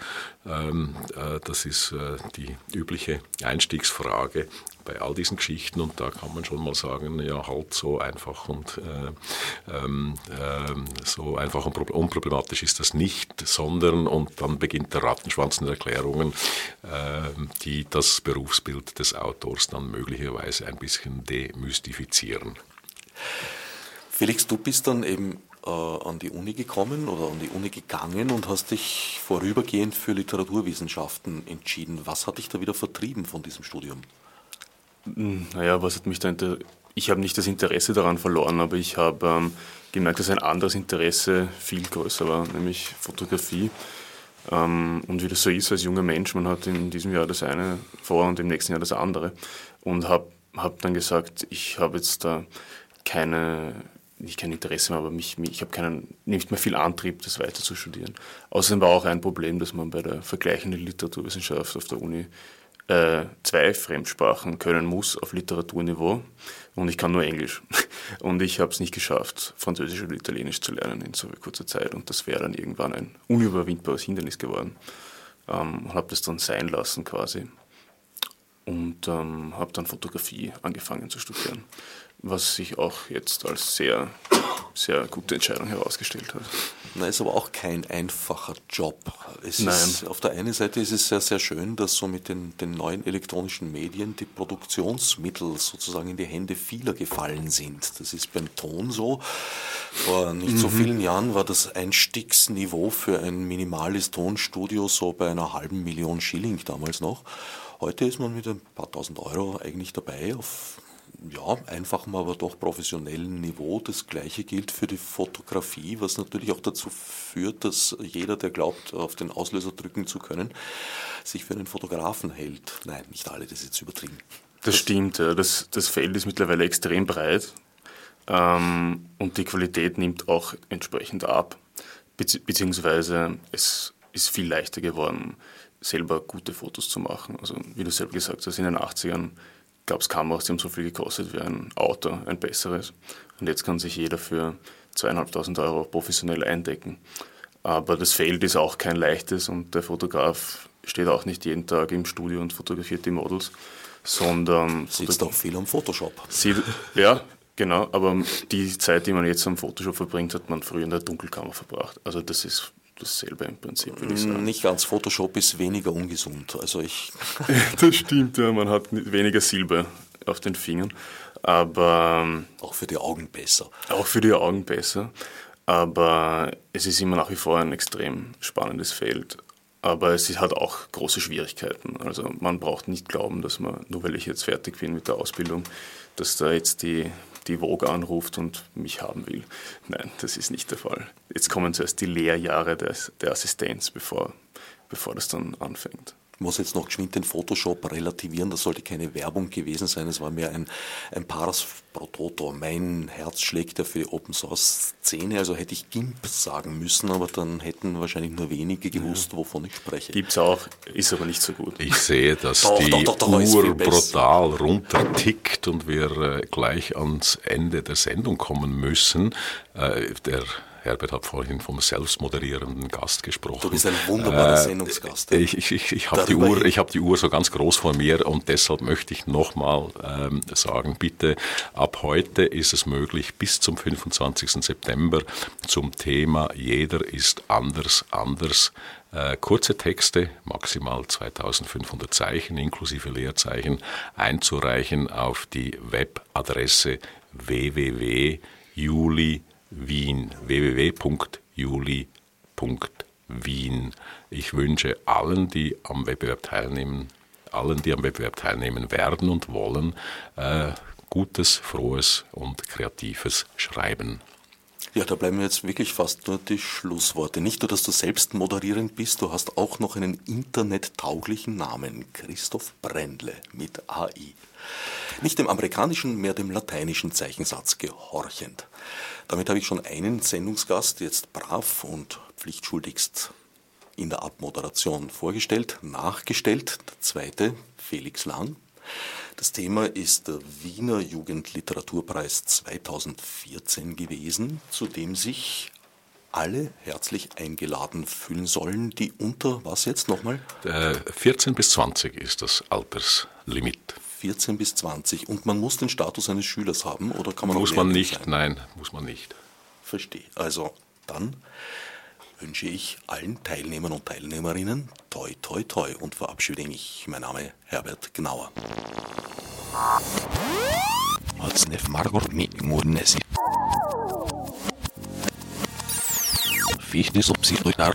Ähm, äh, das ist die übliche Einstiegsfrage bei all diesen Geschichten und da kann man schon mal sagen, ja halt so einfach und äh, äh, so einfach und unproblematisch ist das nicht, sondern und dann beginnt der Rattenschwanz in Erklärungen, äh, die das Berufsbild des Autors dann möglicherweise ein bisschen demystifizieren. Felix, du bist dann eben äh, an die Uni gekommen oder an die Uni gegangen und hast dich vorübergehend für Literaturwissenschaften entschieden. Was hat dich da wieder vertrieben von diesem Studium? Hm, naja, was hat mich da inter Ich habe nicht das Interesse daran verloren, aber ich habe ähm, gemerkt, dass ein anderes Interesse viel größer war, nämlich Fotografie. Ähm, und wie das so ist als junger Mensch, man hat in diesem Jahr das eine vor und im nächsten Jahr das andere. Und habe hab dann gesagt, ich habe jetzt da keine, nicht kein Interesse mehr, aber mich, mich, ich habe keinen, nicht mehr viel Antrieb, das weiter zu studieren. Außerdem war auch ein Problem, dass man bei der vergleichenden Literaturwissenschaft auf der Uni äh, zwei Fremdsprachen können muss auf Literaturniveau und ich kann nur Englisch. Und ich habe es nicht geschafft, Französisch und Italienisch zu lernen in so kurzer Zeit und das wäre dann irgendwann ein unüberwindbares Hindernis geworden. Ähm, habe das dann sein lassen quasi und ähm, habe dann Fotografie angefangen zu studieren, was sich auch jetzt als sehr sehr gute Entscheidung herausgestellt hat. Na, ist aber auch kein einfacher Job. Es Nein. Ist, auf der einen Seite ist es sehr, sehr schön, dass so mit den, den neuen elektronischen Medien die Produktionsmittel sozusagen in die Hände vieler gefallen sind. Das ist beim Ton so. Vor nicht mhm. so vielen Jahren war das Einstiegsniveau für ein minimales Tonstudio so bei einer halben Million Schilling damals noch. Heute ist man mit ein paar tausend Euro eigentlich dabei auf ja, einfachem, aber doch professionellen Niveau. Das gleiche gilt für die Fotografie, was natürlich auch dazu führt, dass jeder, der glaubt, auf den Auslöser drücken zu können, sich für einen Fotografen hält. Nein, nicht alle, das ist jetzt übertrieben. Das, das stimmt, ja. das, das Feld ist mittlerweile extrem breit ähm, und die Qualität nimmt auch entsprechend ab, beziehungsweise es ist viel leichter geworden, selber gute Fotos zu machen. Also wie du selber gesagt hast, in den 80ern gab es Kameras, die haben so viel gekostet wie ein Auto, ein besseres. Und jetzt kann sich jeder für zweieinhalbtausend Euro professionell eindecken. Aber das Feld ist auch kein leichtes und der Fotograf steht auch nicht jeden Tag im Studio und fotografiert die Models, sondern... Sitzt auch viel am Photoshop. Sieht, ja, genau, aber die Zeit, die man jetzt am Photoshop verbringt, hat man früher in der Dunkelkammer verbracht. Also das ist dasselbe im Prinzip, würde ich sagen. Nicht ganz, Photoshop ist weniger ungesund. Also ich das stimmt, ja, man hat weniger Silber auf den Fingern, aber... Ähm, auch für die Augen besser. Auch für die Augen besser, aber es ist immer nach wie vor ein extrem spannendes Feld. Aber es hat auch große Schwierigkeiten. Also man braucht nicht glauben, dass man, nur weil ich jetzt fertig bin mit der Ausbildung, dass da jetzt die die Vogue anruft und mich haben will. Nein, das ist nicht der Fall. Jetzt kommen zuerst die Lehrjahre des, der Assistenz, bevor, bevor das dann anfängt. Ich muss jetzt noch geschwind den Photoshop relativieren, das sollte keine Werbung gewesen sein, es war mehr ein, ein Paras pro Toto. Mein Herz schlägt ja für die Open Source Szene, also hätte ich GIMP sagen müssen, aber dann hätten wahrscheinlich nur wenige gewusst, ja. wovon ich spreche. Gibt es auch, ist aber nicht so gut. Ich sehe, dass doch, die doch, doch, Uhr brutal runtertickt und wir äh, gleich ans Ende der Sendung kommen müssen. Äh, der Herbert hat vorhin vom selbstmoderierenden Gast gesprochen. Du bist ein wunderbarer äh, Sendungsgast. Ich, ich, ich, ich habe die, Uhr, hab die Uhr so ganz groß vor mir und deshalb möchte ich nochmal ähm, sagen, bitte, ab heute ist es möglich, bis zum 25. September zum Thema Jeder ist anders, anders äh, kurze Texte, maximal 2500 Zeichen inklusive Leerzeichen, einzureichen auf die Webadresse www.juli.com Wien, www.juli.wien. Ich wünsche allen, die am Wettbewerb teilnehmen, allen, die am Wettbewerb teilnehmen werden und wollen, äh, gutes, frohes und kreatives Schreiben. Ja, da bleiben jetzt wirklich fast nur die Schlussworte. Nicht nur, dass du selbst moderierend bist, du hast auch noch einen internettauglichen Namen, Christoph Brendle mit AI. Nicht dem amerikanischen, mehr dem lateinischen Zeichensatz gehorchend. Damit habe ich schon einen Sendungsgast jetzt brav und pflichtschuldigst in der Abmoderation vorgestellt, nachgestellt. Der zweite, Felix Lahn. Das Thema ist der Wiener Jugendliteraturpreis 2014 gewesen, zu dem sich alle herzlich eingeladen fühlen sollen, die unter was jetzt nochmal? 14 bis 20 ist das Alterslimit. 14 bis 20 und man muss den Status eines Schülers haben oder kann man Muss man nicht, sein? nein, muss man nicht. Verstehe. Also dann wünsche ich allen Teilnehmern und Teilnehmerinnen toi toi toi und verabschiede mich. Mein Name Herbert Gnauer. Fichte subsidiar